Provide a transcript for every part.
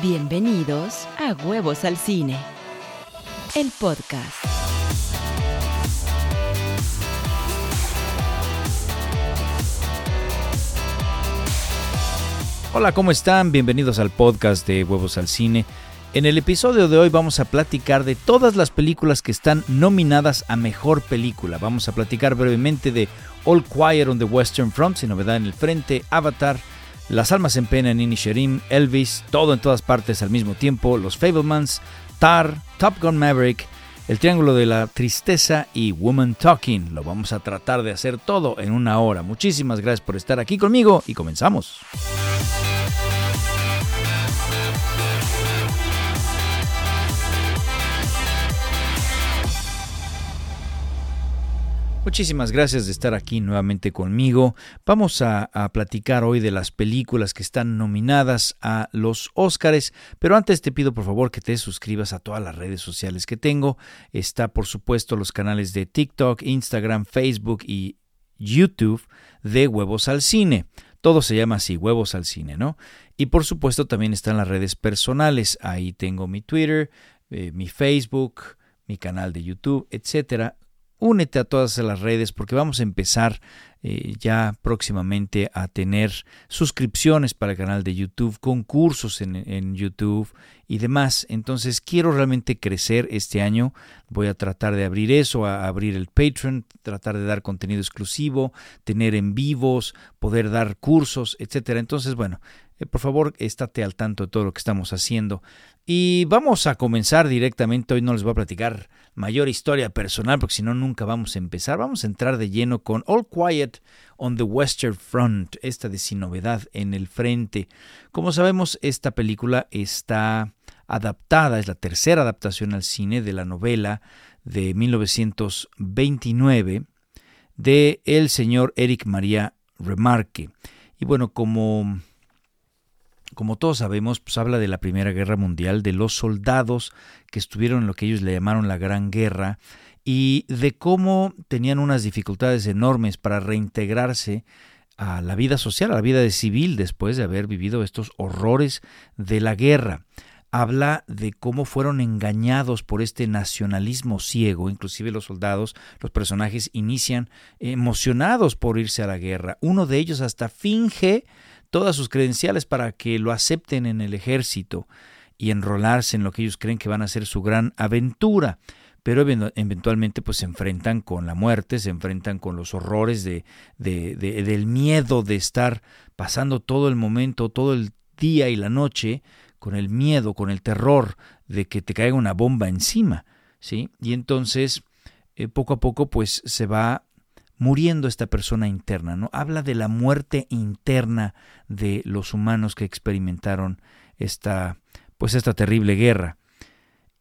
Bienvenidos a Huevos al Cine, el podcast. Hola, ¿cómo están? Bienvenidos al podcast de Huevos al Cine. En el episodio de hoy vamos a platicar de todas las películas que están nominadas a Mejor Película. Vamos a platicar brevemente de All Quiet on the Western Front, sin novedad en el frente, Avatar, las almas en pena, Nini Sherim, Elvis, todo en todas partes al mismo tiempo, Los Fablemans, Tar, Top Gun Maverick, El Triángulo de la Tristeza y Woman Talking. Lo vamos a tratar de hacer todo en una hora. Muchísimas gracias por estar aquí conmigo y comenzamos. Muchísimas gracias de estar aquí nuevamente conmigo. Vamos a, platicar hoy de las películas que están nominadas a los Óscares, pero antes te pido por favor que te suscribas a todas las redes sociales que tengo. Está por supuesto los canales de TikTok, Instagram, Facebook y YouTube de Huevos al Cine. Todo se llama así, Huevos al Cine, ¿no? Y por supuesto también están las redes personales. Ahí tengo mi Twitter, eh, mi Facebook, mi canal de YouTube, etcétera únete a todas las redes porque vamos a empezar eh, ya próximamente a tener suscripciones para el canal de YouTube, concursos en, YouTube y demás. Entonces quiero realmente crecer este año. Voy a tratar de abrir eso, a abrir el Patreon, tratar de dar contenido exclusivo, tener en vivos, poder dar cursos, etcétera. Entonces, bueno, eh, por favor, estate al tanto de todo lo que estamos haciendo. Y vamos a comenzar directamente. Hoy no les voy a platicar mayor historia personal, porque si no, nunca vamos a empezar. Vamos a entrar de lleno con All Quiet on the Western Front, esta de sin novedad en el frente. Como sabemos, esta película está adaptada, es la tercera adaptación al cine de la novela de 1929 de el señor Eric María Remarque. Y bueno, como como todos sabemos, pues habla de la Primera Guerra Mundial, de los soldados que estuvieron en lo que ellos le llamaron la Gran Guerra y de cómo tenían unas dificultades enormes para reintegrarse a la vida social, a la vida civil después de haber vivido estos horrores de la guerra. Habla de cómo fueron engañados por este nacionalismo ciego, inclusive los soldados, los personajes inician emocionados por irse a la guerra. Uno de ellos hasta finge todas sus credenciales para que lo acepten en el ejército y enrolarse en lo que ellos creen que van a ser su gran aventura. Pero eventualmente pues se enfrentan con la muerte, se enfrentan con los horrores de, de, del miedo de estar pasando todo el momento, todo el día y la noche con el miedo, con el terror de que te caiga una bomba encima, ¿sí? Y entonces eh, poco a poco pues se va muriendo esta persona interna, ¿no? Habla de la muerte interna de los humanos que experimentaron esta pues esta terrible guerra.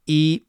Y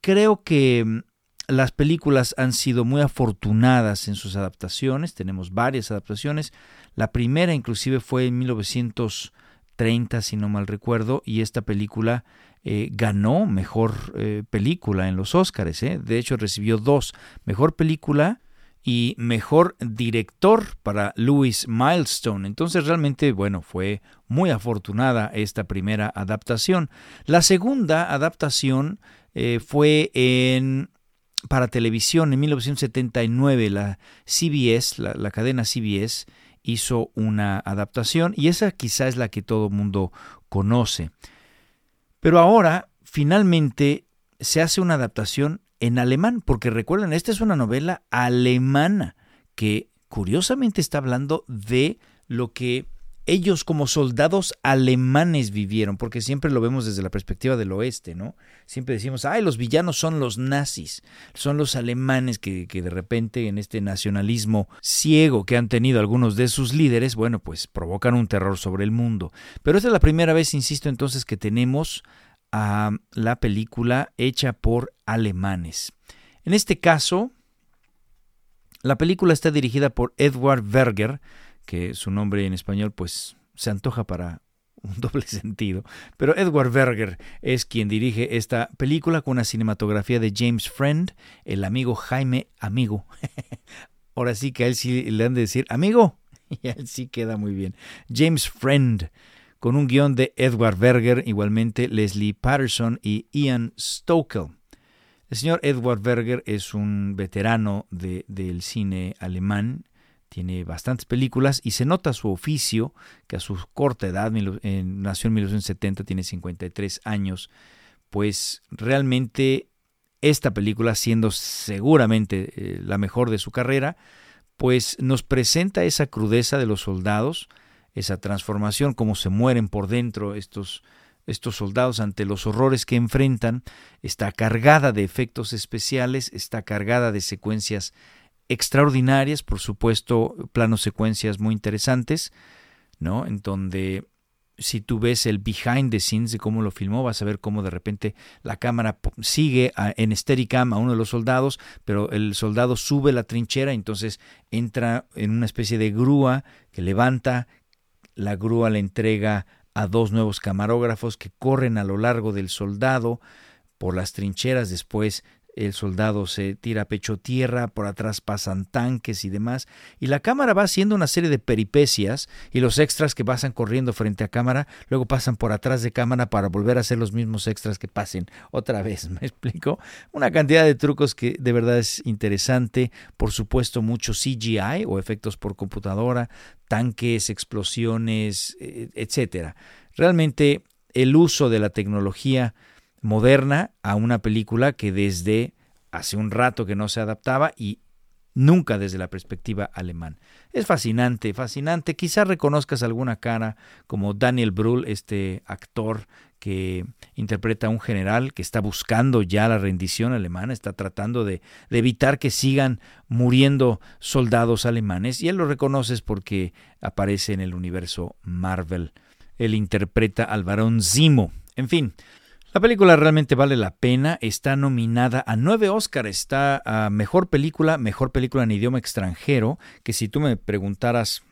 creo que mm, las películas han sido muy afortunadas en sus adaptaciones, tenemos varias adaptaciones. La primera inclusive fue en 1930, si no mal recuerdo, y esta película eh, ganó mejor eh, película en los Óscares. ¿eh? De hecho, recibió dos, mejor película y mejor director para Louis Milestone. Entonces realmente, bueno, fue muy afortunada esta primera adaptación. La segunda adaptación eh, fue en para televisión en 1979. La CBS, la, la cadena CBS, hizo una adaptación y esa quizá es la que todo mundo conoce. Pero ahora, finalmente, se hace una adaptación en alemán, porque recuerden, esta es una novela alemana que curiosamente está hablando de lo que ellos como soldados alemanes vivieron, porque siempre lo vemos desde la perspectiva del oeste, ¿no? Siempre decimos, ay, los villanos son los nazis, son los alemanes que, que, de repente en este nacionalismo ciego que han tenido algunos de sus líderes, bueno, pues provocan un terror sobre el mundo. Pero esta es la primera vez, insisto entonces, que tenemos a la película hecha por alemanes. En este caso, la película está dirigida por Edward Berger, que su nombre en español pues se antoja para un doble sentido, pero Edward Berger es quien dirige esta película con una cinematografía de James Friend, el amigo Jaime Amigo. Ahora sí que a él sí le han de decir amigo, y a él sí queda muy bien. James Friend con un guion de Edward Berger, igualmente Leslie Patterson y Ian Stokel. El señor Edward Berger es un veterano del cine alemán, tiene bastantes películas y se nota su oficio, que a su corta edad, nació en 1970, tiene 53 años, pues realmente esta película, siendo seguramente eh, la mejor de su carrera, pues nos presenta esa crudeza de los soldados, esa transformación, cómo se mueren por dentro estos, estos soldados ante los horrores que enfrentan, está cargada de efectos especiales, está cargada de secuencias extraordinarias, por supuesto, planos secuencias muy interesantes, ¿no? En donde si tú ves el behind the scenes de cómo lo filmó, vas a ver cómo de repente la cámara sigue en Steadicam a uno de los soldados, pero el soldado sube la trinchera, entonces entra en una especie de grúa que levanta, la grúa le entrega a dos nuevos camarógrafos que corren a lo largo del soldado por las trincheras, después el soldado se tira pecho tierra, por atrás pasan tanques y demás, y la cámara va haciendo una serie de peripecias y los extras que pasan corriendo frente a cámara, luego pasan por atrás de cámara para volver a hacer los mismos extras que pasen otra vez, ¿me explico? Una cantidad de trucos que de verdad es interesante, por supuesto mucho CGI o efectos por computadora, tanques, explosiones, e, etcétera. Realmente el uso de la tecnología moderna a una película que desde hace un rato que no se adaptaba y nunca desde la perspectiva alemán. Es fascinante, fascinante. Quizás reconozcas alguna cara como Daniel Brühl, este actor que interpreta a un general que está buscando ya la rendición alemana, está tratando de, de, evitar que sigan muriendo soldados alemanes, y él lo reconoces porque aparece en el universo Marvel. Él interpreta al varón Zimo. En fin, la película realmente vale la pena, está nominada a nueve Oscars, está a Mejor Película, Mejor Película en Idioma Extranjero, que si tú me preguntaras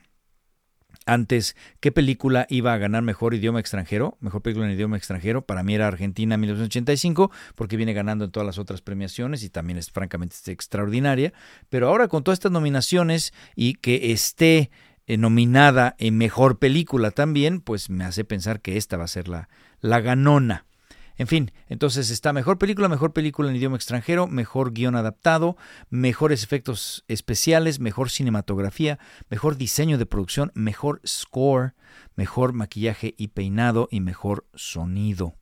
antes qué película iba a ganar Mejor Idioma Extranjero, Mejor Película en Idioma Extranjero, para mí era Argentina 1985, porque viene ganando en todas las otras premiaciones y también es francamente extraordinaria, pero ahora con todas estas nominaciones y que esté eh, nominada en Mejor Película también, pues me hace pensar que esta va a ser la, la ganona. En fin, entonces está mejor película, mejor película en idioma extranjero, mejor guion adaptado, mejores efectos especiales, mejor cinematografía, mejor diseño de producción, mejor score, mejor maquillaje y peinado y mejor sonido.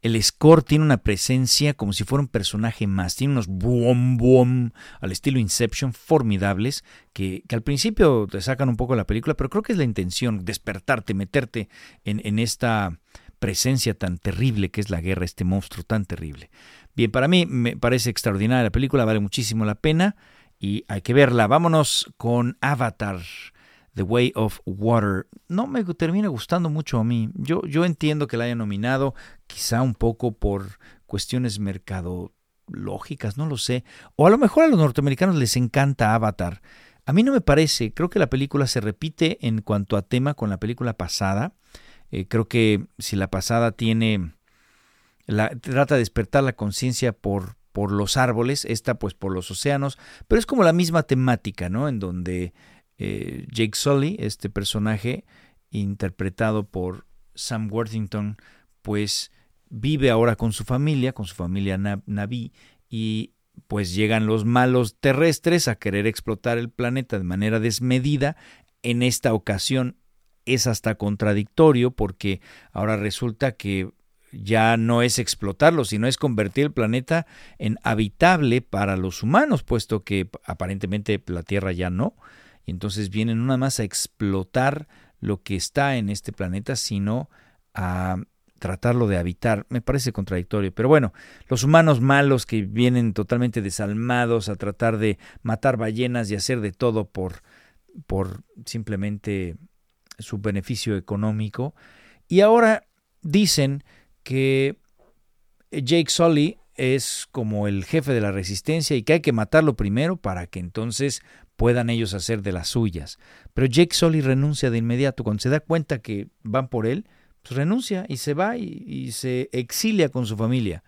El score tiene una presencia como si fuera un personaje más. Tiene unos boom boom al estilo Inception formidables que, al principio te sacan un poco la película, pero creo que es la intención, despertarte, meterte en esta presencia tan terrible que es la guerra, este monstruo tan terrible. Bien, para mí me parece extraordinaria la película, vale muchísimo la pena y hay que verla. Vámonos con Avatar. The Way of Water. No me termina gustando mucho a mí. Yo, yo entiendo que la haya nominado, quizá un poco por cuestiones mercadológicas, no lo sé. O a lo mejor a los norteamericanos les encanta Avatar. A mí no me parece. Creo que la película se repite en cuanto a tema con la película pasada. Eh, creo que si la pasada tiene, la, trata de despertar la conciencia por, por los árboles, esta pues por los océanos, pero es como la misma temática, ¿no? En donde eh, Jake Sully, este personaje interpretado por Sam Worthington, pues vive ahora con su familia, con su familia Naví, y pues llegan los malos terrestres a querer explotar el planeta de manera desmedida. En esta ocasión es hasta contradictorio porque ahora resulta que ya no es explotarlo, sino es convertir el planeta en habitable para los humanos, puesto que aparentemente la Tierra ya no. Y entonces vienen una más a explotar lo que está en este planeta, sino a tratarlo de habitar. Me parece contradictorio. Pero bueno, los humanos malos que vienen totalmente desalmados a tratar de matar ballenas y hacer de todo por, por simplemente su beneficio económico. Y ahora dicen que Jake Sully es como el jefe de la resistencia y que hay que matarlo primero para que entonces puedan ellos hacer de las suyas. Pero Jake Sully renuncia de inmediato. Cuando se da cuenta que van por él, pues renuncia y se va y, y se exilia con su familia.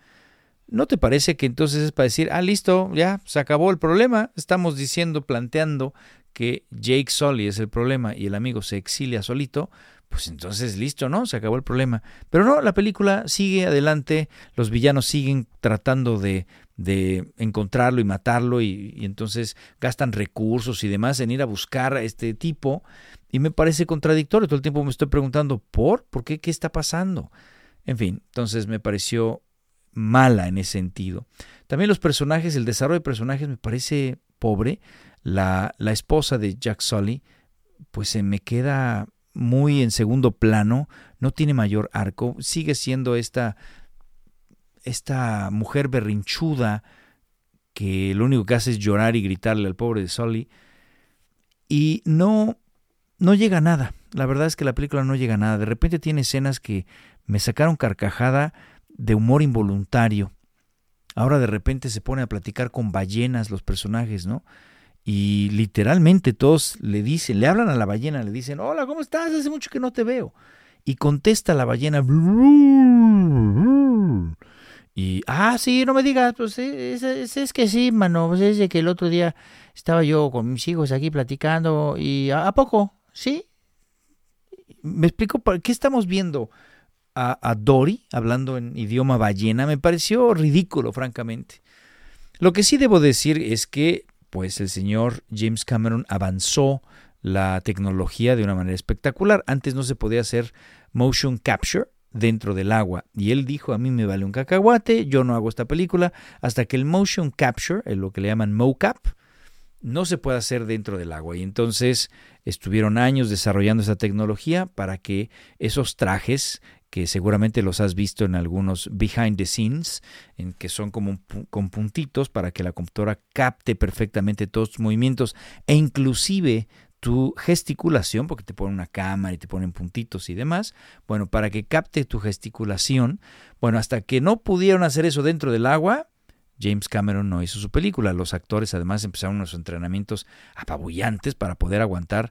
¿No te parece que entonces es para decir, ah, listo, ya se acabó el problema? Estamos diciendo, planteando que Jake Sully es el problema y el amigo se exilia solito, pues entonces listo, ¿no? Se acabó el problema. Pero no, la película sigue adelante, los villanos siguen tratando de, de encontrarlo y matarlo y, entonces gastan recursos y demás en ir a buscar a este tipo y me parece contradictorio. Todo el tiempo me estoy preguntando, ¿por? ¿Por qué? ¿Qué está pasando? En fin, entonces me pareció mala en ese sentido. También los personajes, el desarrollo de personajes me parece pobre. La, la esposa de Jack Sully, pues se me queda muy en segundo plano, no tiene mayor arco, sigue siendo esta, esta mujer berrinchuda que lo único que hace es llorar y gritarle al pobre de Sully y no no llega a nada. La verdad es que la película no llega a nada. De repente tiene escenas que me sacaron carcajada de humor involuntario. Ahora de repente se pone a platicar con ballenas los personajes, ¿no? Y literalmente todos le dicen, le hablan a la ballena, le dicen, hola, ¿cómo estás? Hace mucho que no te veo. Y contesta la ballena, y, ah, sí, no me digas, pues es, es, que sí, mano, pues es de que el otro día estaba yo con mis hijos aquí platicando y ¿a, poco? ¿Sí? ¿Me explico por qué estamos viendo a, a Dory hablando en idioma ballena? Me pareció ridículo, francamente. Lo que sí debo decir es que pues el señor James Cameron avanzó la tecnología de una manera espectacular. Antes no se podía hacer motion capture dentro del agua. Y él dijo, a mí me vale un cacahuate, yo no hago esta película, hasta que el motion capture, lo que le llaman mocap, no se puede hacer dentro del agua. Y entonces estuvieron años desarrollando esa tecnología para que esos trajes que seguramente los has visto en algunos behind the scenes, en que son como con puntitos para que la computadora capte perfectamente todos tus movimientos e inclusive tu gesticulación, porque te ponen una cámara y te ponen puntitos y demás, bueno, para que capte tu gesticulación, bueno, hasta que no pudieron hacer eso dentro del agua, James Cameron no hizo su película. Los actores además empezaron unos entrenamientos apabullantes para poder aguantar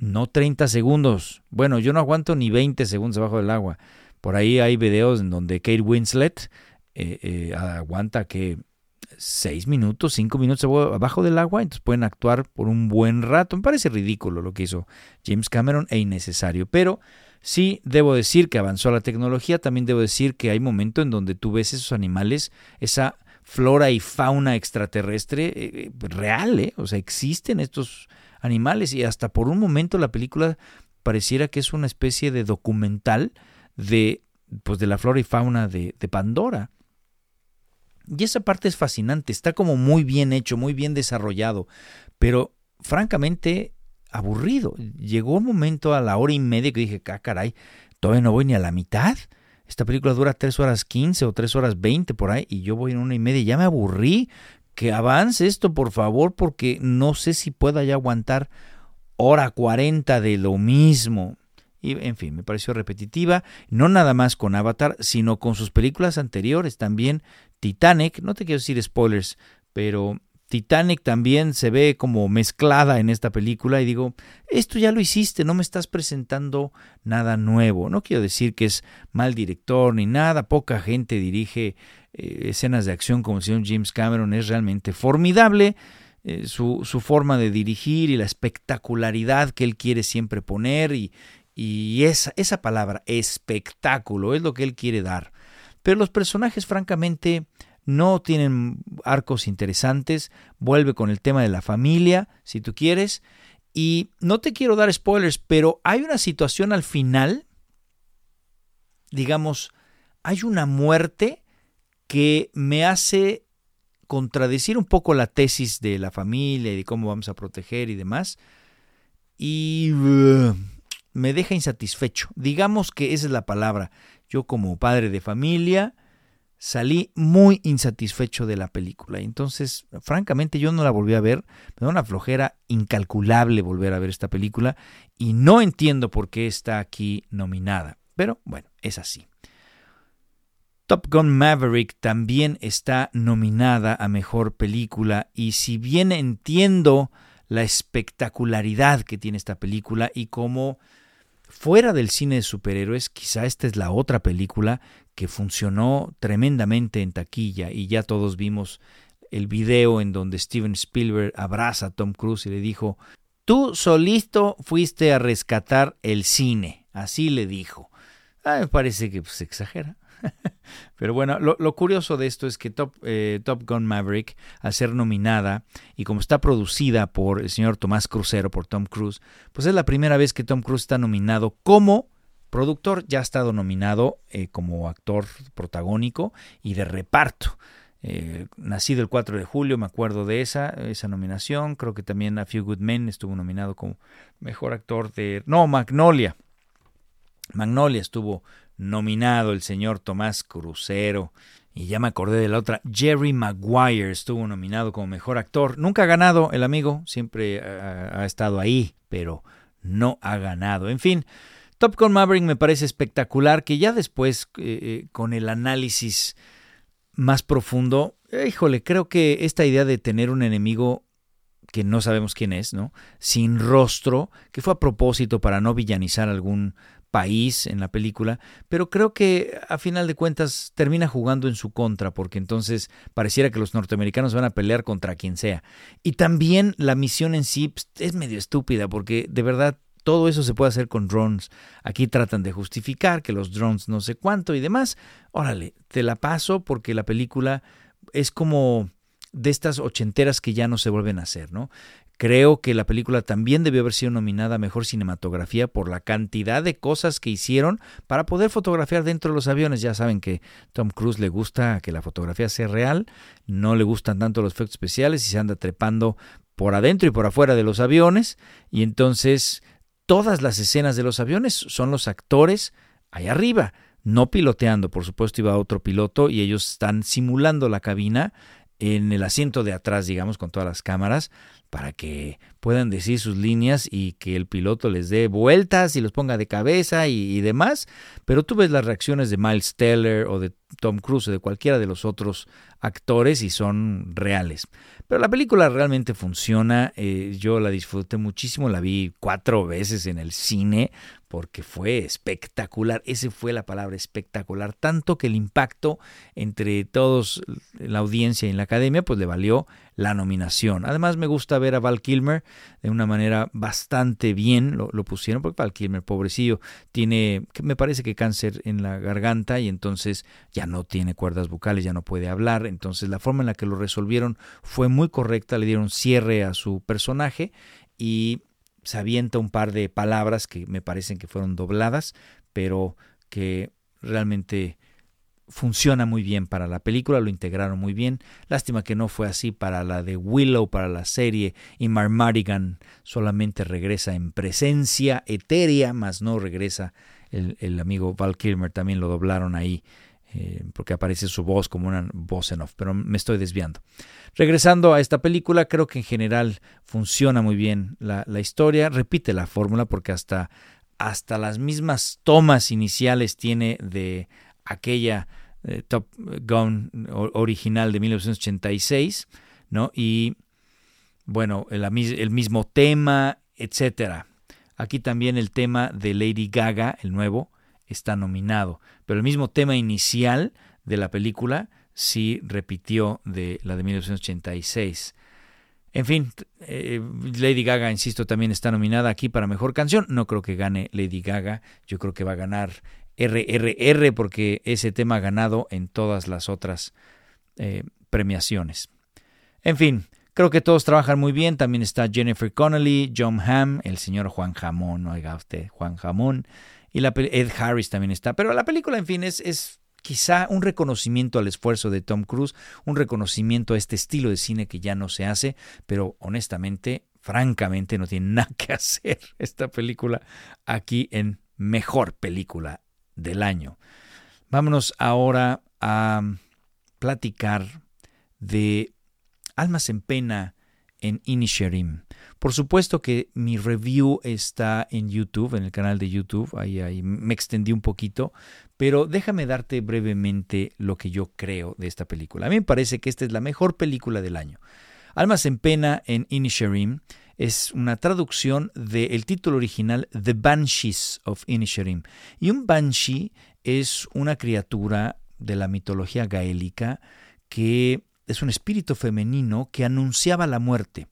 no 30 segundos. Bueno, yo no aguanto ni 20 segundos abajo del agua. Por ahí hay videos en donde Kate Winslet eh, eh, aguanta que 6 minutos, 5 minutos abajo del agua, entonces pueden actuar por un buen rato. Me parece ridículo lo que hizo James Cameron e innecesario, pero sí debo decir que avanzó la tecnología, también debo decir que hay momentos en donde tú ves esos animales, esa flora y fauna extraterrestre eh, real, ¿eh? o sea, existen estos animales y hasta por un momento la película pareciera que es una especie de documental de, pues de la flora y fauna de, de Pandora. Y esa parte es fascinante, está como muy bien hecho, muy bien desarrollado, pero francamente aburrido. Llegó un momento a la hora y media que dije, ah, caray, todavía no voy ni a la mitad. Esta película dura 3 horas 15 o 3 horas 20 por ahí y yo voy en una y media ya me aburrí que avance esto, por favor, porque no sé si pueda ya aguantar hora 40 de lo mismo. Y, en fin, me pareció repetitiva, no nada más con Avatar, sino con sus películas anteriores también. Titanic, no te quiero decir spoilers, pero Titanic también se ve como mezclada en esta película y digo, esto ya lo hiciste, no me estás presentando nada nuevo. No quiero decir que es mal director ni nada, poca gente dirige eh, escenas de acción como el señor James Cameron, es realmente formidable. Eh, su, su, forma de dirigir y la espectacularidad que él quiere siempre poner y, y esa, esa palabra, espectáculo, es lo que él quiere dar. Pero los personajes, francamente, no tienen arcos interesantes, vuelve con el tema de la familia, si tú quieres, y no te quiero dar spoilers, pero hay una situación al final, digamos, hay una muerte que me hace contradecir un poco la tesis de la familia y de cómo vamos a proteger y demás, y uh, me deja insatisfecho. Digamos que esa es la palabra. Yo como padre de familia, salí muy insatisfecho de la película. Entonces, francamente, yo no la volví a ver. Me da una flojera incalculable volver a ver esta película y no entiendo por qué está aquí nominada. Pero bueno, es así. Top Gun Maverick también está nominada a Mejor Película y si bien entiendo la espectacularidad que tiene esta película y cómo fuera del cine de superhéroes, quizá esta es la otra película que funcionó tremendamente en taquilla y ya todos vimos el video en donde Steven Spielberg abraza a Tom Cruise y le dijo, tú solito fuiste a rescatar el cine, así le dijo. Ah, me parece que se pues, exagera. Pero bueno, lo, curioso de esto es que Top, eh, Top Gun Maverick, al ser nominada y como está producida por el señor Tomás Crucero, por Tom Cruise, pues es la primera vez que Tom Cruise está nominado como productor, ya ha estado nominado eh, como actor protagónico y de reparto. Eh, nacido el 4 de julio, me acuerdo de esa, esa nominación. Creo que también A Few Good Men estuvo nominado como mejor actor de. No, Magnolia. Magnolia estuvo nominado el señor Tomás Crucero. Y ya me acordé de la otra. Jerry Maguire estuvo nominado como mejor actor. Nunca ha ganado el amigo, siempre ha, estado ahí, pero no ha ganado. En fin, Top Gun Maverick me parece espectacular que ya después, eh, eh, con el análisis más profundo, híjole, creo que esta idea de tener un enemigo que no sabemos quién es, ¿no? Sin rostro, que fue a propósito para no villanizar algún país en la película, pero creo que a final de cuentas termina jugando en su contra, porque entonces pareciera que los norteamericanos van a pelear contra quien sea. Y también la misión en sí pues, es medio estúpida, porque de verdad todo eso se puede hacer con drones. Aquí tratan de justificar que los drones no sé cuánto y demás. Órale, te la paso porque la película es como de estas ochenteras que ya no se vuelven a hacer, ¿no? Creo que la película también debió haber sido nominada a Mejor Cinematografía por la cantidad de cosas que hicieron para poder fotografiar dentro de los aviones. Ya saben que Tom Cruise le gusta que la fotografía sea real, no le gustan tanto los efectos especiales y se anda trepando por adentro y por afuera de los aviones. Y entonces todas las escenas de los aviones son los actores ahí arriba no piloteando, por supuesto iba otro piloto y ellos están simulando la cabina en el asiento de atrás, digamos, con todas las cámaras, para que puedan decir sus líneas y que el piloto les dé vueltas y los ponga de cabeza y, demás. Pero tú ves las reacciones de Miles Teller o de Tom Cruise o de cualquiera de los otros actores y son reales. Pero la película realmente funciona, eh, yo la disfruté muchísimo, la vi cuatro veces en el cine porque fue espectacular, esa fue la palabra espectacular, tanto que el impacto entre todos, la audiencia y la academia, pues le valió la nominación. Además me gusta ver a Val Kilmer de una manera bastante bien, lo, lo pusieron, porque Val Kilmer, pobrecillo, tiene, me parece que cáncer en la garganta y entonces ya no tiene cuerdas vocales, ya no puede hablar, entonces la forma en la que lo resolvieron fue muy correcta, le dieron cierre a su personaje y se avienta un par de palabras que me parecen que fueron dobladas, pero que realmente funciona muy bien para la película, lo integraron muy bien. Lástima que no fue así para la de Willow, para la serie, y Marmarigan solamente regresa en presencia etérea, más no regresa el, el amigo Val Kilmer, también lo doblaron ahí eh, porque aparece su voz como una voz en off, pero me estoy desviando. Regresando a esta película, creo que en general funciona muy bien la, historia, repite la fórmula porque hasta, hasta las mismas tomas iniciales tiene de aquella eh, Top Gun original de 1986, ¿no? Y bueno, el, el mismo tema, etcétera. Aquí también el tema de Lady Gaga, el nuevo, está nominado. Pero el mismo tema inicial de la película sí repitió de la de 1986. En fin, eh, Lady Gaga, insisto, también está nominada aquí para Mejor Canción. No creo que gane Lady Gaga. Yo creo que va a ganar RRR porque ese tema ha ganado en todas las otras eh, premiaciones. En fin, creo que todos trabajan muy bien. También está Jennifer Connelly, John Hamm, el señor Juan Jamón, oiga usted, Juan Jamón. Y la, Ed Harris también está. Pero la película, en fin, es, es quizá un reconocimiento al esfuerzo de Tom Cruise, un reconocimiento a este estilo de cine que ya no se hace, pero honestamente, francamente, no tiene nada que hacer esta película aquí en mejor película del año. Vámonos ahora a platicar de Almas en Pena en Inisherim. Por supuesto que mi review está en YouTube, en el canal de YouTube, ahí, me extendí un poquito, pero déjame darte brevemente lo que yo creo de esta película. A mí me parece que esta es la mejor película del año. Almas en Pena en Inisherim es una traducción del título original The Banshees of Inisherim. Y un banshee es una criatura de la mitología gaélica que es un espíritu femenino que anunciaba la muerte.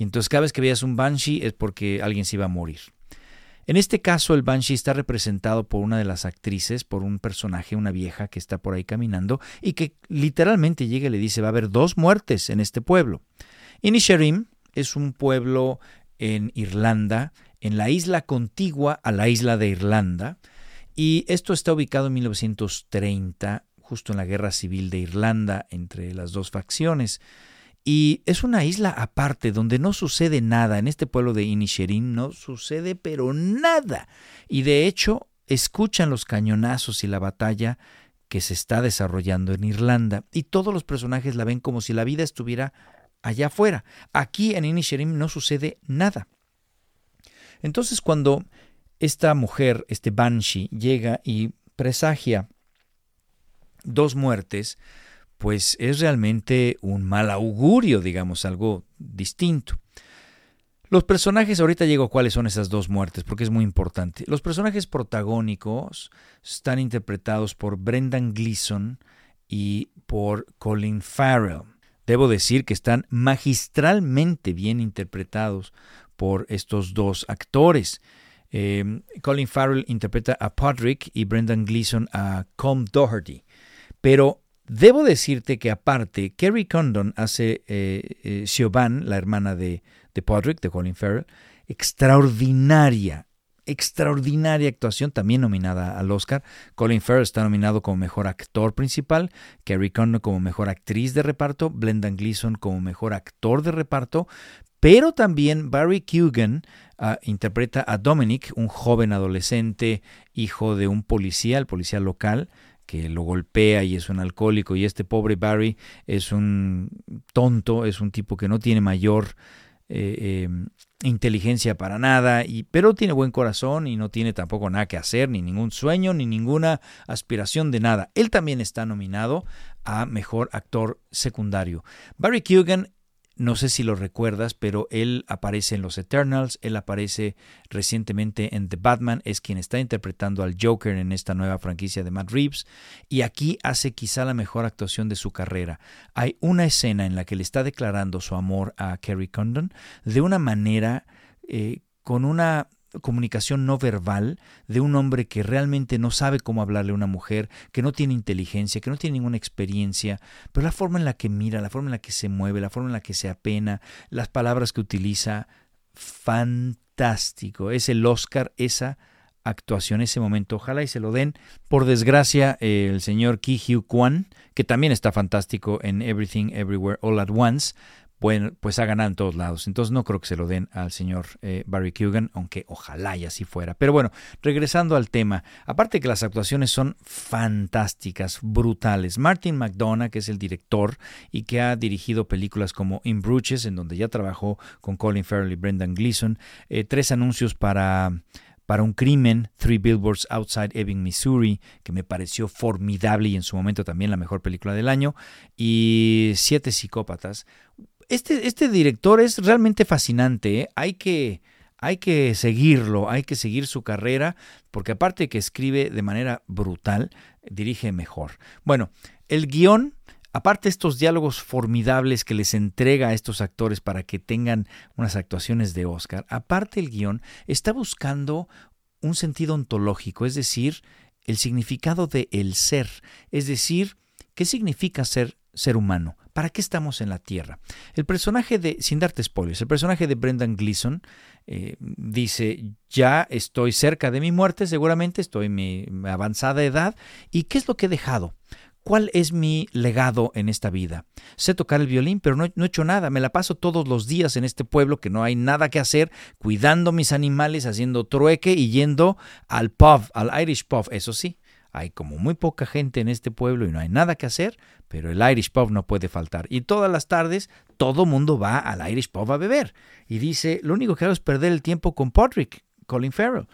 Y entonces cada vez que veías un banshee es porque alguien se iba a morir. En este caso, el Banshee está representado por una de las actrices, por un personaje, una vieja que está por ahí caminando y que literalmente llega y le dice: Va a haber dos muertes en este pueblo. Inisherim es un pueblo en Irlanda, en la isla contigua a la isla de Irlanda, y esto está ubicado en 1930, justo en la guerra civil de Irlanda entre las dos facciones. Y es una isla aparte donde no sucede nada. En este pueblo de Inisherin no sucede pero nada. Y de hecho escuchan los cañonazos y la batalla que se está desarrollando en Irlanda. Y todos los personajes la ven como si la vida estuviera allá afuera. Aquí en Inisherin no sucede nada. Entonces cuando esta mujer, este Banshee, llega y presagia dos muertes, pues es realmente un mal augurio, digamos, algo distinto. Los personajes, ahorita llego a cuáles son esas dos muertes, porque es muy importante. Los personajes protagónicos están interpretados por Brendan Gleeson y por Colin Farrell. Debo decir que están magistralmente bien interpretados por estos dos actores. Eh, Colin Farrell interpreta a Patrick y Brendan Gleeson a Com Doherty. Pero Debo decirte que aparte, Kerry Condon hace eh, eh, Siobhan, la hermana de, de Podrick, de Colin Farrell, extraordinaria, extraordinaria actuación, también nominada al Oscar. Colin Farrell está nominado como mejor actor principal, Kerry Condon como mejor actriz de reparto, Brendan Gleeson como mejor actor de reparto, pero también Barry Keoghan ah, interpreta a Dominic, un joven adolescente, hijo de un policía, el policía local, que lo golpea y es un alcohólico y este pobre Barry es un tonto, es un tipo que no tiene mayor eh, em, inteligencia para nada, y, pero tiene buen corazón y no tiene tampoco nada que hacer, ni ningún sueño, ni ninguna aspiración de nada. Él también está nominado a Mejor Actor Secundario. Barry Keoghan no sé si lo recuerdas, pero él aparece en los Eternals, él aparece recientemente en The Batman, es quien está interpretando al Joker en esta nueva franquicia de Matt Reeves, y aquí hace quizá la mejor actuación de su carrera. Hay una escena en la que le está declarando su amor a Kerry Condon de una manera eh, con una comunicación no verbal de un hombre que realmente no sabe cómo hablarle a una mujer, que no tiene inteligencia, que no tiene ninguna experiencia, pero la forma en la que mira, la forma en la que se mueve, la forma en la que se apena, las palabras que utiliza, fantástico. Es el Oscar esa actuación, ese momento. Ojalá y se lo den. Por desgracia, el señor Ki Hugh Kwan, que también está fantástico en Everything Everywhere All at Once, bueno, pues ha ganado en todos lados. Entonces no creo que se lo den al señor eh, Barry Kugan, aunque ojalá y así fuera. Pero bueno, regresando al tema, aparte que las actuaciones son fantásticas, brutales. Martin McDonough, que es el director y que ha dirigido películas como In Bruches, en donde ya trabajó con Colin Farrell y Brendan Gleeson, eh, tres anuncios para para un crimen, Three Billboards Outside Ebbing, Missouri, que me pareció formidable y en su momento también la mejor película del año, y Siete Psicópatas, este, este director es realmente fascinante. ¿eh? Hay que seguirlo, hay que seguir su carrera, porque aparte de que escribe de manera brutal, dirige mejor. Bueno, el guion, aparte estos diálogos formidables que les entrega a estos actores para que tengan unas actuaciones de Oscar, aparte el guion está buscando un sentido ontológico, es decir, el significado de el ser, es decir, qué significa ser ser humano. ¿Para qué estamos en la Tierra? El personaje de, sin darte spoilers, el personaje de Brendan Gleeson eh, dice, ya estoy cerca de mi muerte, seguramente estoy en mi avanzada edad, ¿y qué es lo que he dejado? ¿Cuál es mi legado en esta vida? Sé tocar el violín, pero no, no, he hecho nada. Me la paso todos los días en este pueblo que no hay nada que hacer, cuidando mis animales, haciendo trueque y yendo al pub, al Irish pub, eso sí. Hay como muy poca gente en este pueblo y no hay nada que hacer, pero el Irish Pub no puede faltar. Y todas las tardes todo mundo va al Irish Pub a beber. Y dice, lo único que hago es perder el tiempo con Patrick, Colin Farrell.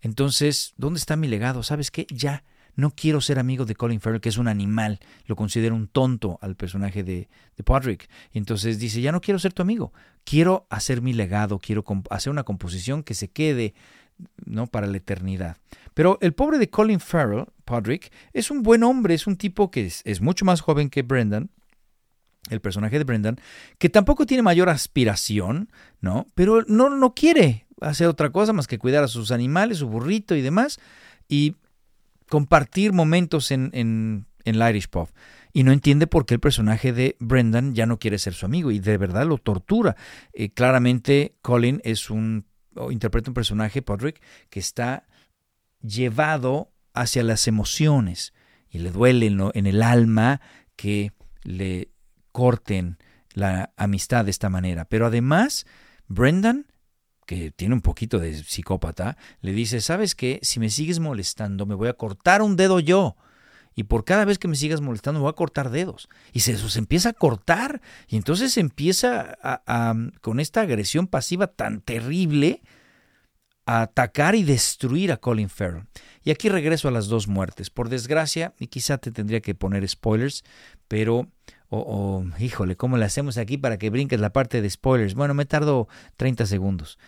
Entonces, ¿dónde está mi legado? ¿Sabes qué? Ya no quiero ser amigo de Colin Farrell, que es un animal. Lo considero un tonto al personaje de, de Patrick. Y entonces dice, ya no quiero ser tu amigo. Quiero hacer mi legado, quiero hacer una composición que se quede ¿no? para la eternidad. Pero el pobre de Colin Farrell, Podrick, es un buen hombre, es un tipo que es, mucho más joven que Brendan, el personaje de Brendan, que tampoco tiene mayor aspiración, ¿no? Pero no, no quiere hacer otra cosa más que cuidar a sus animales, su burrito y demás, y compartir momentos en, en, en el Irish Pub. Y no entiende por qué el personaje de Brendan ya no quiere ser su amigo y de verdad lo tortura. Eh, claramente Colin es un, o interpreta un personaje, Podrick, que está llevado hacia las emociones y le duele en el alma que le corten la amistad de esta manera. Pero además, Brendan, que tiene un poquito de psicópata, le dice, ¿sabes qué? Si me sigues molestando, me voy a cortar un dedo yo. Y por cada vez que me sigas molestando, me voy a cortar dedos. Y se, se empieza a cortar. Y entonces empieza a, con esta agresión pasiva tan terrible a atacar y destruir a Colin Farrell. Y aquí regreso a las dos muertes. Por desgracia, y quizá te tendría que poner spoilers, pero o, híjole, ¿cómo le hacemos aquí para que brinques la parte de spoilers? Bueno, me tardo 30 segundos.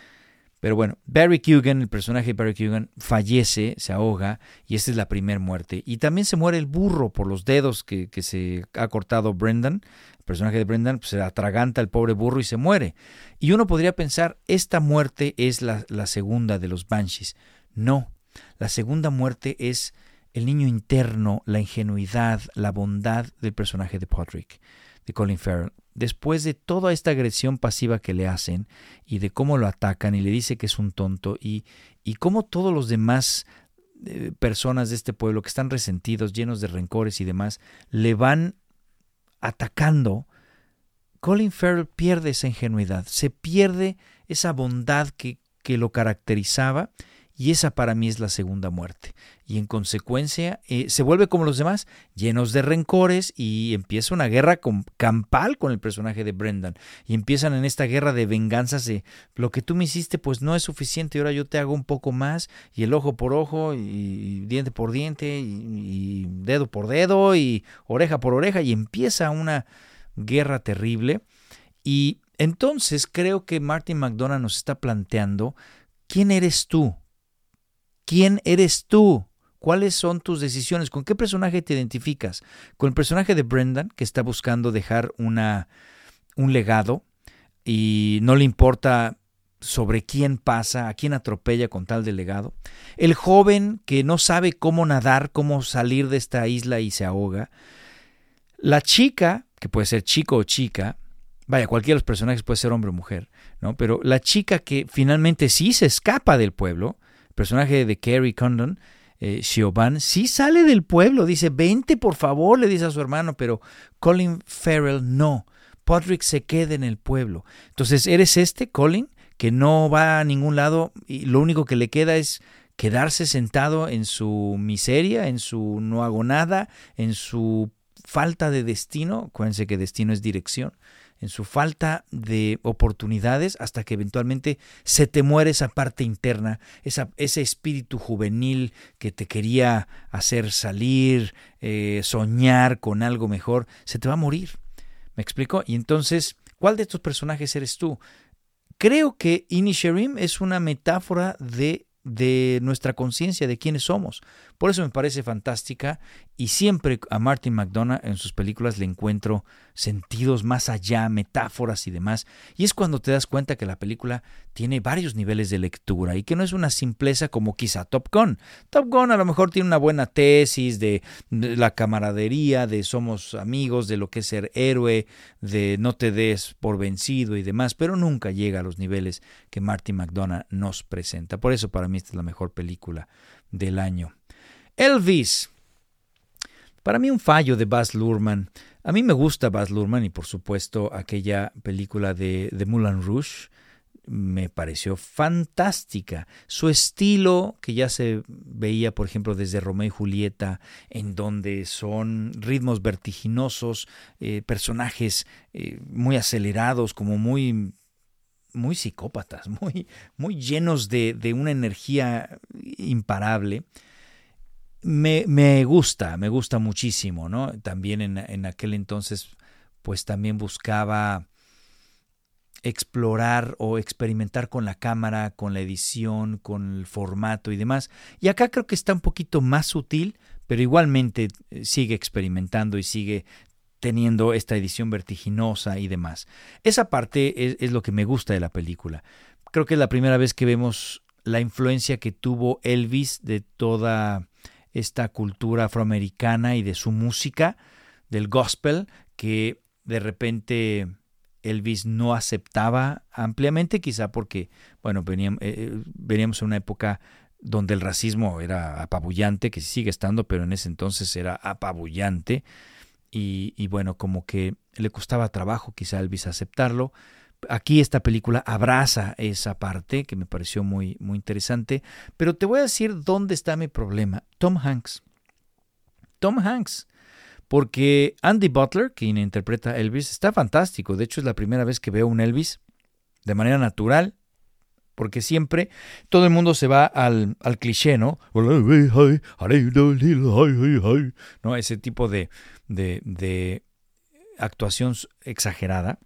Pero bueno, Barry Kugan, el personaje de Barry Kugan, fallece, se ahoga, y esta es la primera muerte. Y también se muere el burro por los dedos que, se ha cortado Brendan. Personaje de Brendan pues, se atraganta al pobre burro y se muere. Y uno podría pensar, esta muerte es la, segunda de los Banshees. No, la segunda muerte es el niño interno, la ingenuidad, la bondad del personaje de Podrick, de Colin Farrell. Después de toda esta agresión pasiva que le hacen y de cómo lo atacan y le dice que es un tonto y, y cómo todos los demás eh, personas de este pueblo que están resentidos, llenos de rencores y demás, le van atacando, Colin Farrell pierde esa ingenuidad, se pierde esa bondad que, que lo caracterizaba y esa para mí es la segunda muerte. Y en consecuencia eh, se vuelve como los demás, llenos de rencores y empieza una guerra con, campal con el personaje de Brendan. Y empiezan en esta guerra de venganzas de lo que tú me hiciste pues no es suficiente, ahora yo te hago un poco más y el ojo por ojo y, diente por diente y, dedo por dedo y oreja por oreja y empieza una guerra terrible. Y entonces creo que Martin McDonough nos está planteando ¿Quién eres tú? ¿Quién eres tú? ¿Cuáles son tus decisiones? ¿Con qué personaje te identificas? ¿Con el personaje de Brendan, que está buscando dejar una, un legado y no le importa sobre quién pasa, a quién atropella con tal de legado? ¿El joven que no sabe cómo nadar, cómo salir de esta isla y se ahoga? ¿La chica, que puede ser chico o chica, vaya, cualquiera de los personajes puede ser hombre o mujer, ¿no? Pero la chica que finalmente sí se escapa del pueblo, personaje de Carrie Condon, eh, sí sale del pueblo, dice, vente por favor, le dice a su hermano, pero Colin Farrell no. Podrick se queda en el pueblo. Entonces, ¿eres este, Colin, que no va a ningún lado y lo único que le queda es quedarse sentado en su miseria, en su no hago nada, en su falta de destino? Acuérdense que destino es dirección en su falta de oportunidades hasta que eventualmente se te muere esa parte interna, ese espíritu juvenil que te quería hacer salir, eh, soñar con algo mejor, se te va a morir. ¿Me explico? Y entonces, ¿cuál de estos personajes eres tú? Creo que Inisherim es una metáfora de de nuestra conciencia de quiénes somos. Por eso me parece fantástica y siempre a Martin McDonough en sus películas le encuentro sentidos más allá, metáforas y demás. Y es cuando te das cuenta que la película tiene varios niveles de lectura y que no es una simpleza como quizá Top Gun. Top Gun a lo mejor tiene una buena tesis de, la camaradería, de somos amigos, de lo que es ser héroe, de no te des por vencido y demás, pero nunca llega a los niveles que Martin McDonough nos presenta. Por eso para mí esta es la mejor película del año. Elvis. Para mí un fallo de Baz Luhrmann. A mí me gusta Baz Luhrmann y por supuesto aquella película de, de Moulin Rouge me pareció fantástica. Su estilo, que ya se veía, por ejemplo, desde Romeo y Julieta, en donde son ritmos vertiginosos, eh, personajes eh, muy acelerados, como muy muy psicópatas, muy, muy llenos de, de una energía imparable me, me, gusta, me gusta muchísimo, ¿no? También en, en, aquel entonces, pues también buscaba explorar o experimentar con la cámara, con la edición, con el formato y demás. Y acá creo que está un poquito más sutil, pero igualmente eh, sigue experimentando y sigue teniendo esta edición vertiginosa y demás. Esa parte es, lo que me gusta de la película. Creo que es la primera vez que vemos la influencia que tuvo Elvis de toda esta cultura afroamericana y de su música, del gospel, que de repente Elvis no aceptaba ampliamente, quizá porque, bueno, veníamos, eh, eh, veníamos en una época donde el racismo era apabullante, que sigue estando, pero en ese entonces era apabullante. Y, bueno, como que le costaba trabajo quizá a Elvis aceptarlo. Aquí esta película abraza esa parte que me pareció muy, muy interesante. Pero te voy a decir dónde está mi problema. Tom Hanks. Tom Hanks. Porque Andy Butler, quien interpreta a Elvis, está fantástico. De hecho, es la primera vez que veo un Elvis de manera natural porque siempre todo el mundo se va al, al cliché, ¿no? ¿no? Ese tipo de, de, de actuación exagerada.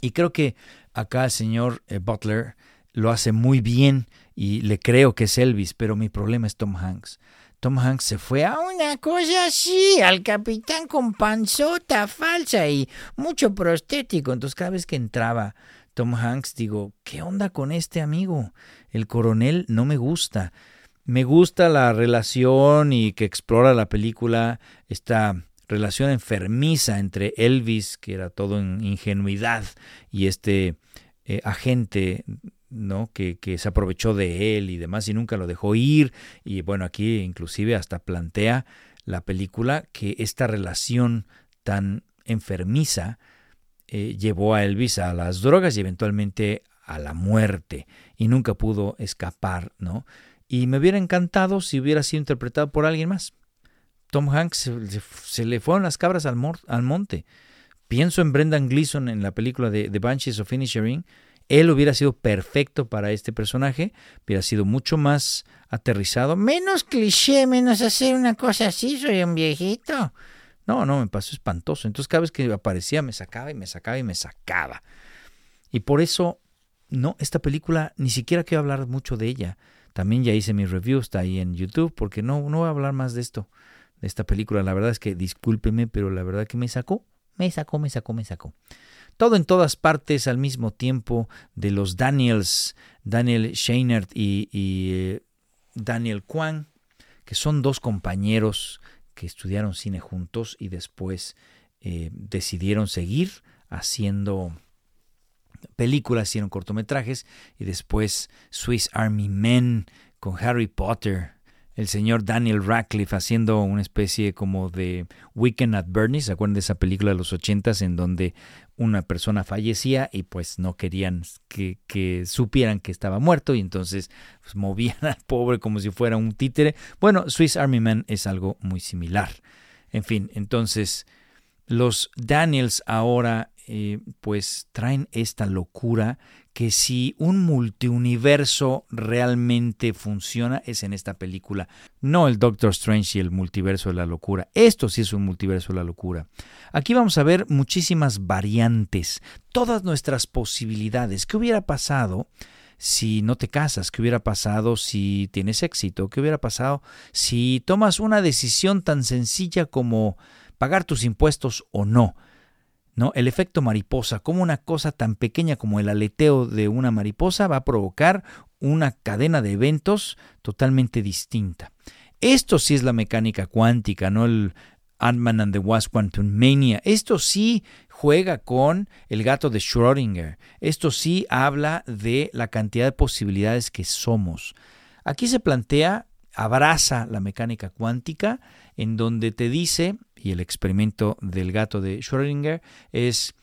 Y creo que acá el señor eh, Butler lo hace muy bien y le creo que es Elvis, pero mi problema es Tom Hanks. Tom Hanks se fue a una cosa así, al capitán con panzota falsa y mucho prostético. Entonces cada vez que entraba Tom Hanks, digo, ¿qué onda con este amigo? El coronel no me gusta. Me gusta la relación y que explora la película, esta relación enfermiza entre Elvis, que era todo en ingenuidad, y este eh, agente ¿no? Que, que, se aprovechó de él y demás y nunca lo dejó ir. Y bueno, aquí inclusive hasta plantea la película que esta relación tan enfermiza eh, llevó a Elvis a las drogas y eventualmente a la muerte y nunca pudo escapar, ¿no? Y me hubiera encantado si hubiera sido interpretado por alguien más. Tom Hanks se, le fueron las cabras al, al, monte. Pienso en Brendan Gleeson en la película de The Banshees of Inisherin. Él hubiera sido perfecto para este personaje, hubiera sido mucho más aterrizado, menos cliché, menos hacer una cosa así, soy un viejito. No, no, me pasó espantoso. Entonces cada vez que aparecía me sacaba y me sacaba y me sacaba. Y por eso, no, esta película ni siquiera quiero hablar mucho de ella. También ya hice mi review, está ahí en YouTube, porque no, no voy a hablar más de esto, esta película. La verdad es que discúlpeme, pero la verdad que me sacó, me sacó, me sacó, me sacó. Todo en todas partes al mismo tiempo de los Daniels, Daniel Scheinert y, y eh, Daniel Kwan, que son dos compañeros que estudiaron cine juntos y después eh, decidieron seguir haciendo películas, hicieron cortometrajes y después Swiss Army Men con Harry Potter, el señor Daniel Radcliffe haciendo una especie como de Weekend at Bernie's, ¿se acuerdan de esa película de los ochentas en donde una persona fallecía y pues no querían que, supieran que estaba muerto y entonces pues, movían al pobre como si fuera un títere? Bueno, Swiss Army Man es algo muy similar. En fin, entonces los Daniels ahora eh, pues traen esta locura que si un multiuniverso realmente funciona es en esta película, no el Doctor Strange y el multiverso de la locura. Esto sí es un multiverso de la locura. Aquí vamos a ver muchísimas variantes, todas nuestras posibilidades. ¿Qué hubiera pasado? si no te casas? ¿Qué hubiera pasado si tienes éxito? ¿Qué hubiera pasado si tomas una decisión tan sencilla como pagar tus impuestos o no? ¿No? El efecto mariposa, como una cosa tan pequeña como el aleteo de una mariposa va a provocar una cadena de eventos totalmente distinta. Esto sí es la mecánica cuántica, no el Ant-Man and the Wasp Quantum Mania. Esto sí juega con el gato de Schrödinger. Esto sí habla de la cantidad de posibilidades que somos. Aquí se plantea, abraza la mecánica cuántica, en donde te dice y el experimento del gato de Schrödinger es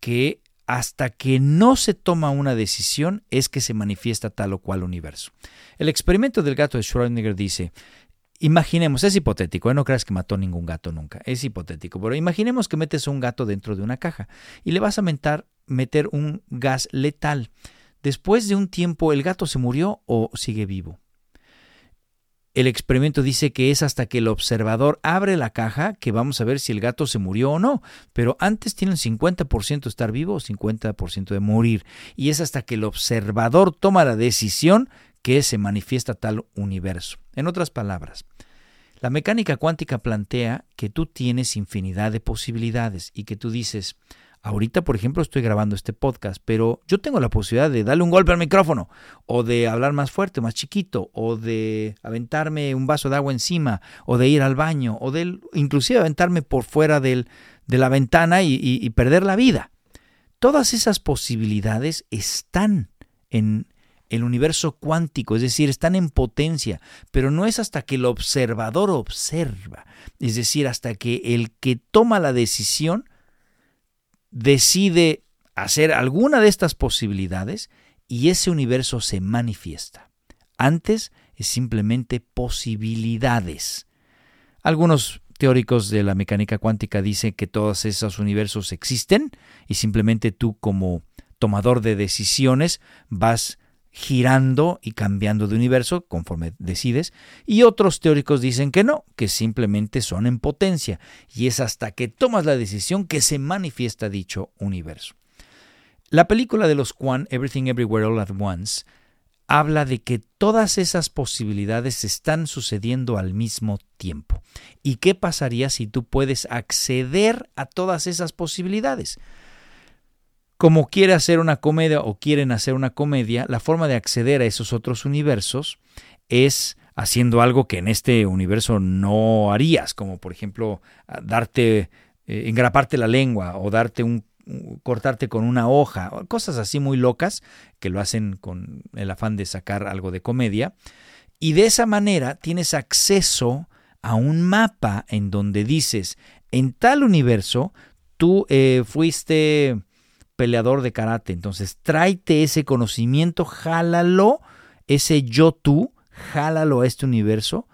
que hasta que no se toma una decisión es que se manifiesta tal o cual universo. El experimento del gato de Schrödinger dice, imaginemos, es hipotético, ¿eh? no creas que mató ningún gato nunca, es hipotético, pero imaginemos que metes un gato dentro de una caja y le vas a meter, meter un gas letal. Después de un tiempo, ¿el gato se murió o sigue vivo? El experimento dice que es hasta que el observador abre la caja que vamos a ver si el gato se murió o no, pero antes tiene un 50% de estar vivo o 50% de morir, y es hasta que el observador toma la decisión que se manifiesta tal universo. En otras palabras, La mecánica cuántica plantea que tú tienes infinidad de posibilidades y que tú dices, ahorita por ejemplo estoy grabando este podcast, pero yo tengo la posibilidad de darle un golpe al micrófono o de hablar más fuerte, más chiquito, o de aventarme un vaso de agua encima, o de ir al baño, o de inclusive aventarme por fuera de la ventana y perder la vida. Todas esas posibilidades están en, el universo cuántico, es decir, están en potencia, pero no es hasta que el observador observa, es decir, hasta que el que toma la decisión decide hacer alguna de estas posibilidades y ese universo se manifiesta. Antes es simplemente posibilidades. Algunos teóricos de la mecánica cuántica dicen que todos esos universos existen y simplemente tú como tomador de decisiones vas girando y cambiando de universo conforme decides, y otros teóricos dicen que no, que simplemente son en potencia, y es hasta que tomas la decisión que se manifiesta dicho universo. La película de los Kwan, Everything Everywhere All at Once, habla de que todas esas posibilidades están sucediendo al mismo tiempo. ¿Y qué pasaría si tú puedes acceder a todas esas posibilidades? Como quiere hacer una comedia o quieren hacer una comedia, la forma de acceder a esos otros universos es haciendo algo que en este universo no harías, como por ejemplo darte, eh, engraparte la lengua o darte un cortarte con una hoja, cosas así muy locas que lo hacen con el afán de sacar algo de comedia. Y de esa manera tienes acceso a un mapa en donde dices, en tal universo, tú eh, fuiste peleador de karate. Entonces, tráete ese conocimiento, jálalo, ese yo tú, jálalo a este universo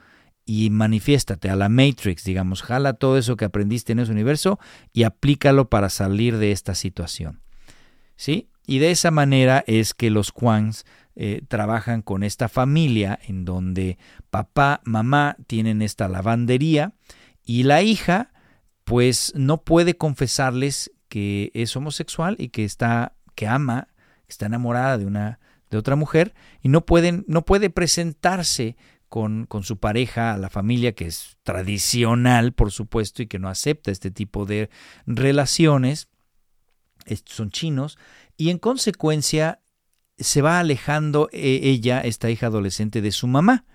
y manifiéstate a la Matrix, digamos, jala todo eso que aprendiste en ese universo y aplícalo para salir de esta situación. ¿Sí? Y de esa manera es que los Kwans eh, trabajan con esta familia en donde papá, mamá tienen esta lavandería y la hija pues no puede confesarles que es homosexual y que está, que ama, está enamorada de una, de otra mujer y no pueden, no puede presentarse con, con, su pareja a la familia que es tradicional, por supuesto, y que no acepta este tipo de relaciones. Son chinos y en consecuencia se va alejando eh, ella, esta hija adolescente, de su mamá.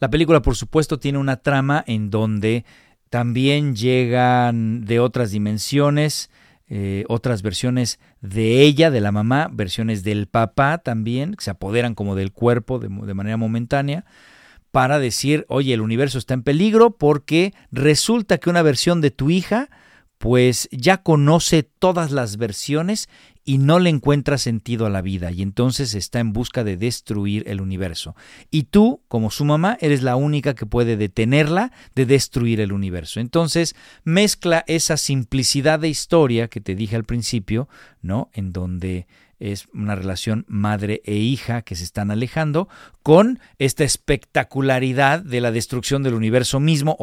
La película, por supuesto, tiene una trama en donde también llegan de otras dimensiones eh, otras versiones de ella, de la mamá, versiones del papá también, que se apoderan como del cuerpo de, de manera momentánea, para decir, oye, el universo está en peligro porque resulta que una versión de tu hija pues ya conoce todas las versiones y no le encuentra sentido a la vida y entonces está en busca de destruir el universo. Y tú, como su mamá, eres la única que puede detenerla de destruir el universo. Entonces mezcla esa simplicidad de historia que te dije al principio, ¿no? En donde es una relación madre e hija que se están alejando, con esta espectacularidad de la destrucción del universo mismo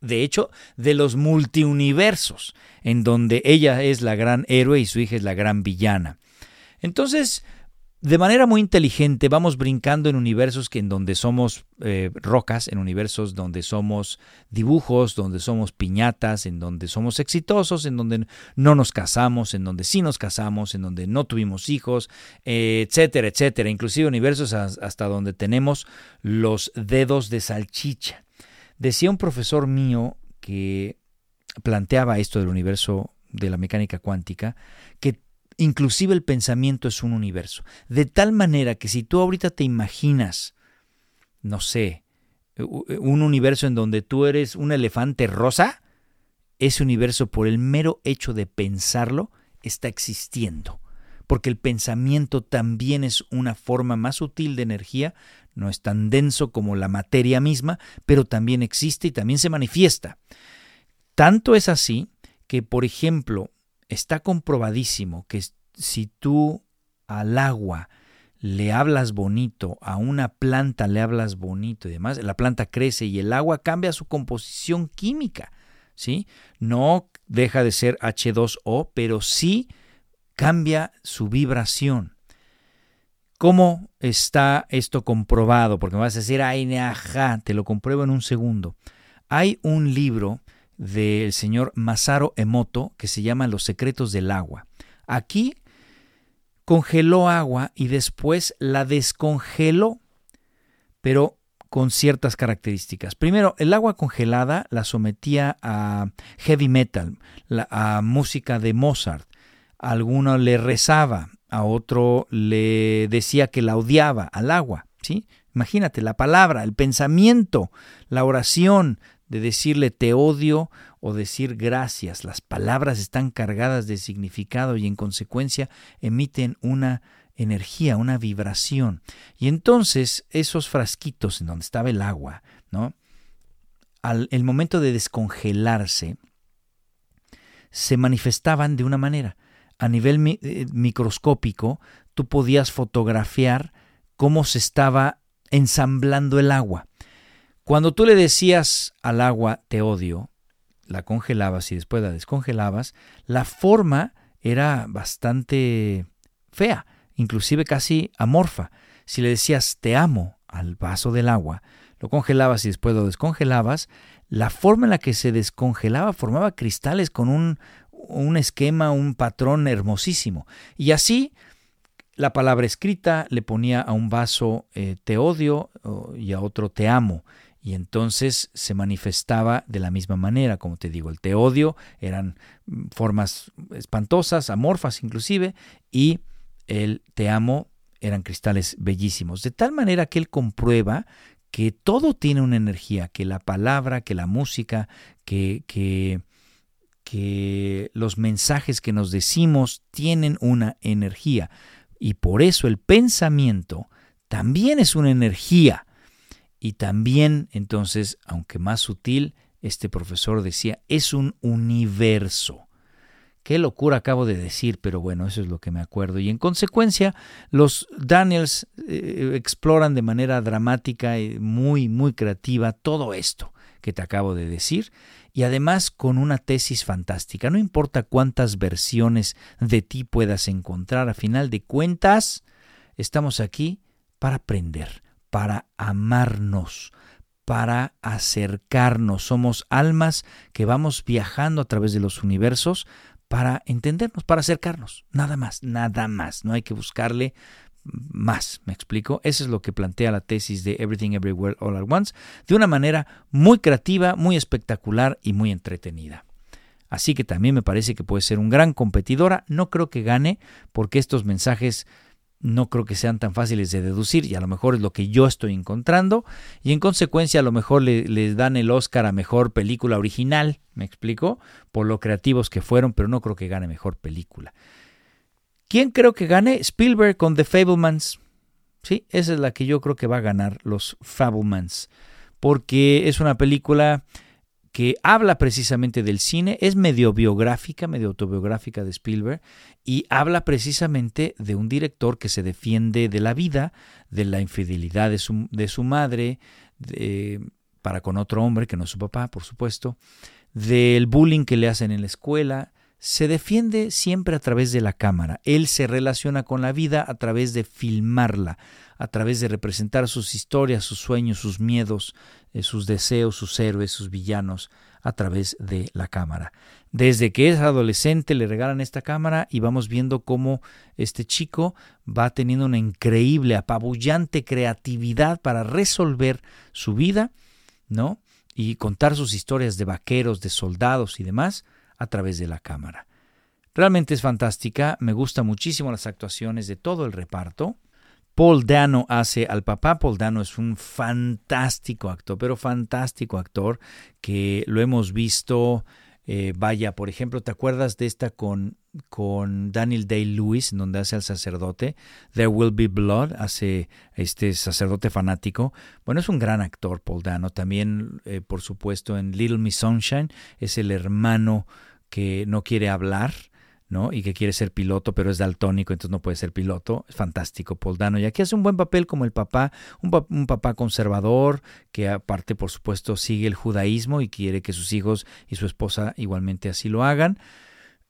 de hecho, de los multiuniversos, en donde ella es la gran héroe y su hija es la gran villana. Entonces, de manera muy inteligente vamos brincando en universos en donde somos eh, rocas, en universos donde somos dibujos, donde somos piñatas, en donde somos exitosos, en donde no nos casamos, en donde sí nos casamos, en donde no tuvimos hijos, etcétera, etcétera. Inclusive universos hasta donde tenemos los dedos de salchicha. Decía un profesor mío que planteaba esto del universo de la mecánica cuántica, que inclusive el pensamiento es un universo. De tal manera que si tú ahorita te imaginas, no sé, un universo en donde tú eres un elefante rosa, ese universo por el mero hecho de pensarlo está existiendo porque el pensamiento también es una forma más sutil de energía, no es tan denso como la materia misma, pero también existe y también se manifiesta. Tanto es así que, por ejemplo, está comprobadísimo que si tú al agua le hablas bonito, a una planta le hablas bonito y demás, la planta crece y el agua cambia su composición química, ¿sí? No deja de ser H2O, pero sí cambia su vibración. ¿Cómo está esto comprobado? Porque me vas a decir, ay, ajá, te lo compruebo en un segundo. Hay un libro del señor Masaru Emoto que se llama Los secretos del agua. Aquí congeló agua y después la descongeló, pero con ciertas características. Primero, el agua congelada la sometía a heavy metal, a música de Mozart. Alguno le rezaba, a otro le decía que la odiaba al agua, ¿sí? Imagínate la palabra, el pensamiento, la oración de decirle te odio o decir gracias. Las palabras están cargadas de significado y en consecuencia emiten una energía, una vibración. Y entonces esos frasquitos en donde estaba el agua, ¿no? Al el momento de descongelarse, se manifestaban de una manera. A nivel eh, microscópico, tú podías fotografiar cómo se estaba ensamblando el agua. Cuando tú le decías al agua te odio, la congelabas y después la descongelabas, la forma era bastante fea, inclusive casi amorfa. Si le decías te amo al vaso del agua, lo congelabas y después lo descongelabas, la forma en la que se descongelaba formaba cristales con un, un esquema, un patrón hermosísimo. Y así la palabra escrita le ponía a un vaso eh, te odio y a otro te amo. Y entonces se manifestaba de la misma manera, como te digo, el te odio eran mm, formas espantosas, amorfas inclusive, y el te amo eran cristales bellísimos. De tal manera que él comprueba que todo tiene una energía, que la palabra, que la música, que, que, que los mensajes que nos decimos tienen una energía. Y por eso el pensamiento también es una energía. Y también, entonces, aunque más sutil, este profesor decía, es un universo. Qué locura acabo de decir, pero bueno, eso es lo que me acuerdo. Y en consecuencia, los Daniels eh, exploran de manera dramática y muy, muy creativa todo esto que te acabo de decir, y además con una tesis fantástica. No importa cuántas versiones de ti puedas encontrar, a final de cuentas, estamos aquí para aprender, para amarnos, para acercarnos. Somos almas que vamos viajando a través de los universos para entendernos, para acercarnos. Nada más, nada más. No hay que buscarle más, ¿me explico? Eso es lo que plantea la tesis de Everything Everywhere All at Once, de una manera muy creativa, muy espectacular y muy entretenida. Así que también me parece que puede ser un gran competidora. No creo que gane porque estos mensajes no creo que sean tan fáciles de deducir y a lo mejor es lo que yo estoy encontrando y en consecuencia a lo mejor le, dan el Oscar a mejor película original, me explico, por lo creativos que fueron, pero no creo que gane mejor película. ¿Quién creo que gane? Spielberg con The Fablemans. Sí, esa es la que yo creo que va a ganar los Fablemans, porque es una película que habla precisamente del cine, es medio biográfica, medio autobiográfica de Spielberg, y habla precisamente de un director que se defiende de la vida, de la infidelidad de su, de su madre, para con otro hombre que no es su papá, por supuesto, del bullying que le hacen en la escuela, se defiende siempre a través de la cámara. Él se relaciona con la vida a través de filmarla, a través de representar sus historias, sus sueños, sus miedos, eh, sus deseos, sus héroes, sus villanos, a través de la cámara. Desde que es adolescente le regalan esta cámara y vamos viendo cómo este chico va teniendo una increíble, apabullante creatividad para resolver su vida, ¿no? Y contar sus historias de vaqueros, de soldados y demás, a través de la cámara. Realmente es fantástica, me gustan muchísimo las actuaciones de todo el reparto. Paul Dano hace al papá. Paul Dano es un fantástico actor, pero fantástico actor que lo hemos visto. Eh, vaya, por ejemplo, ¿te acuerdas de esta con, con Daniel Day-Lewis, donde hace al sacerdote? There Will Be Blood, hace este sacerdote fanático. Bueno, es un gran actor, Paul Dano. También, eh, por supuesto, en Little Miss Sunshine, es el hermano que no quiere hablar, ¿no? Y que quiere ser piloto, pero es daltónico, entonces no puede ser piloto. Es fantástico, Paul Dano. Y aquí hace un buen papel como el papá, un, papá conservador, que aparte, por supuesto, sigue el judaísmo y quiere que sus hijos y su esposa igualmente así lo hagan.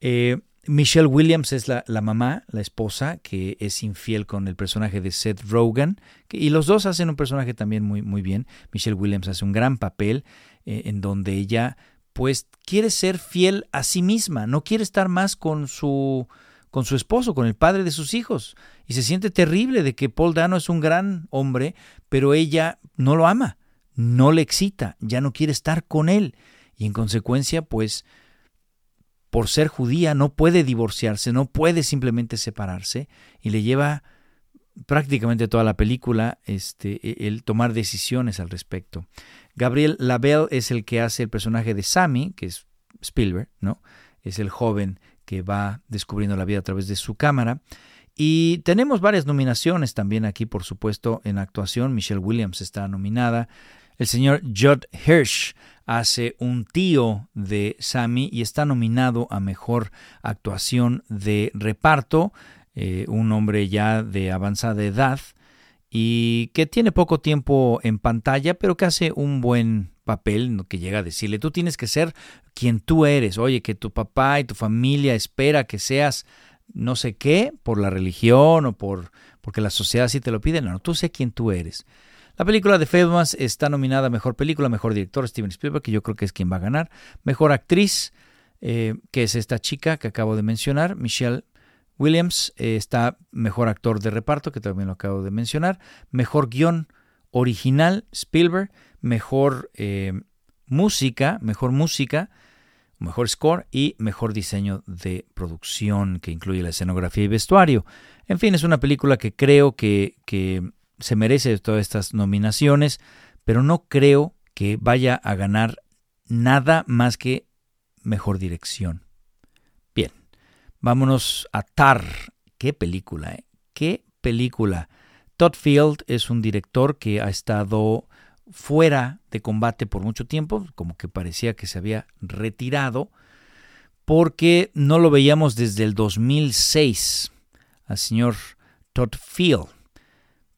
Eh, Michelle Williams es la, mamá, la esposa, que es infiel con el personaje de Seth Rogen. y los dos hacen un personaje también muy, muy bien. Michelle Williams hace un gran papel. eh, en donde ella pues quiere ser fiel a sí misma, no quiere estar más con su con su esposo, con el padre de sus hijos, y se siente terrible de que Paul Dano es un gran hombre, pero ella no lo ama, no le excita, ya no quiere estar con él, y en consecuencia, pues, por ser judía no puede divorciarse, no puede simplemente separarse, y le lleva prácticamente toda la película este, e, el tomar decisiones al respecto. Gabriel Labelle es el que hace el personaje de Sammy, que es Spielberg, ¿no? Es el joven que va descubriendo la vida a través de su cámara. Y tenemos varias nominaciones también aquí, por supuesto, en actuación. Michelle Williams está nominada. El señor Judd Hirsch hace un tío de Sammy y está nominado a mejor actuación de reparto. Eh, un hombre ya de avanzada edad y que tiene poco tiempo en pantalla, pero que hace un buen papel que llega a decirle, tú tienes que ser quien tú eres, oye, que tu papá y tu familia espera que seas no sé qué, por la religión o por porque la sociedad sí te lo pide, no, tú sé quien tú eres. La película de Fablemans está nominada a Mejor Película, Mejor Director Steven Spielberg, que yo creo que es quien va a ganar. Mejor Actriz, eh, que es esta chica que acabo de mencionar, Michelle Williams, eh, está Mejor Actor de Reparto, que también lo acabo de mencionar. Mejor Guión Original, Spielberg mejor eh, música, mejor música, mejor score y mejor diseño de producción que incluye la escenografía y vestuario. En fin, es una película que creo que, que se merece todas estas nominaciones, pero no creo que vaya a ganar nada más que mejor dirección. Vámonos a Tar. Qué película, ¿eh? Qué película. Todd Field es un director que ha estado fuera de combate por mucho tiempo, como que parecía que se había retirado, porque no lo veíamos desde el 2006 al señor Todd Field.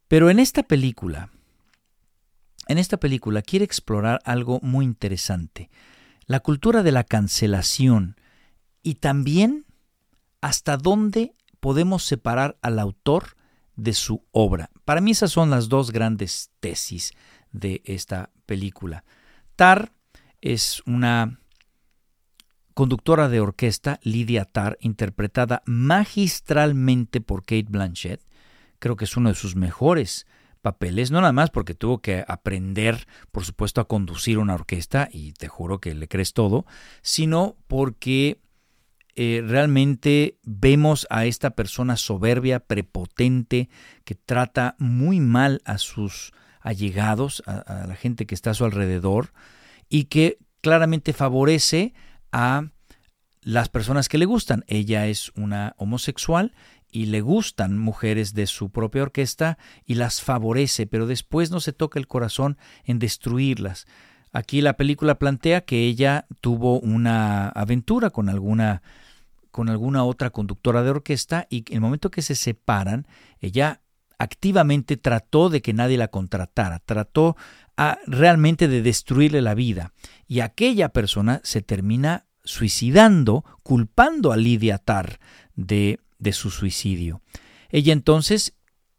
Pero en esta película, en esta película quiere explorar algo muy interesante, la cultura de la cancelación y también hasta dónde podemos separar al autor de su obra. Para mí esas son las dos grandes tesis de esta película. Tar es una conductora de orquesta, Lydia Tar, interpretada magistralmente por Kate Blanchett. Creo que es uno de sus mejores papeles, no nada más porque tuvo que aprender, por supuesto, a conducir una orquesta, y te juro que le crees todo, sino porque eh, realmente vemos a esta persona soberbia, prepotente, que trata muy mal a sus allegados, a, a la gente que está a su alrededor, y que claramente favorece a las personas que le gustan. Ella es una homosexual y le gustan mujeres de su propia orquesta y las favorece, pero después no se toca el corazón en destruirlas. Aquí la película plantea que ella tuvo una aventura con alguna con alguna otra conductora de orquesta y en el momento que se separan, ella activamente trató de que nadie la contratara, trató a, realmente de destruirle la vida. Y aquella persona se termina suicidando, culpando a Lidia Tar de, de su suicidio. Ella entonces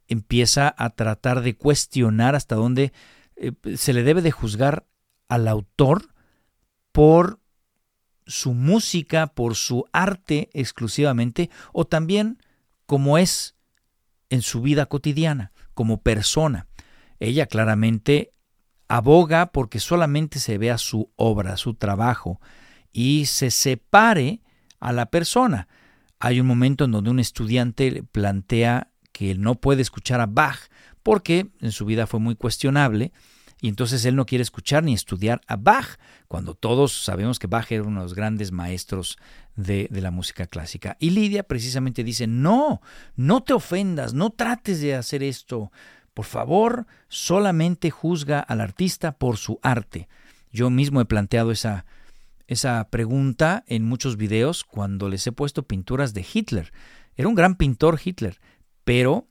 empieza a tratar de cuestionar hasta dónde eh, se le debe de juzgar al autor por su música, por su arte exclusivamente, o también como es en su vida cotidiana, como persona. Ella claramente aboga porque solamente se vea su obra, su trabajo, y se separe a la persona. Hay un momento en donde un estudiante plantea que no puede escuchar a Bach porque en su vida fue muy cuestionable y entonces él no quiere escuchar ni estudiar a Bach, cuando todos sabemos que Bach era uno de los grandes maestros de, la música clásica. Y Lidia precisamente dice, no, no te ofendas, no trates de hacer esto. Por favor, solamente juzga al artista por su arte. Yo mismo he planteado esa, esa pregunta en muchos videos cuando les he puesto pinturas de Hitler. Era un gran pintor Hitler, pero,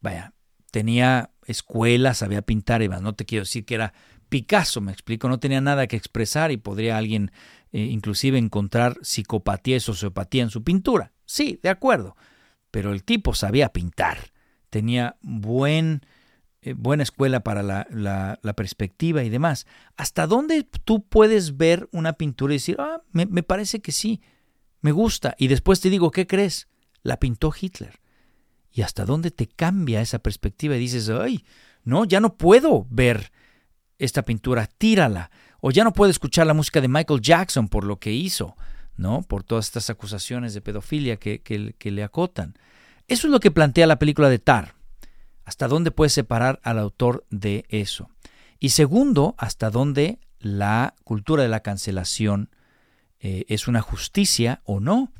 vaya, tenía escuela, sabía pintar y más. No te quiero decir que era Picasso, me explico, no tenía nada que expresar y podría alguien eh, inclusive encontrar psicopatía y sociopatía en su pintura. Sí, de acuerdo, pero el tipo sabía pintar, tenía buen eh, buena escuela para la, la, perspectiva y demás. ¿Hasta dónde tú puedes ver una pintura y decir, ah, me, me parece que sí, me gusta? Y después te digo, ¿qué crees? La pintó Hitler. ¿Y hasta dónde te cambia esa perspectiva? Y dices, ay, no, ya no puedo ver esta pintura, tírala. O ya no puedo escuchar la música de Michael Jackson por lo que hizo, ¿no? Por todas estas acusaciones de pedofilia que, que le acotan. Eso es lo que plantea la película de Tar. ¿Hasta dónde puedes separar al autor de eso? Y segundo, ¿hasta dónde la cultura de la cancelación eh, es una justicia o no?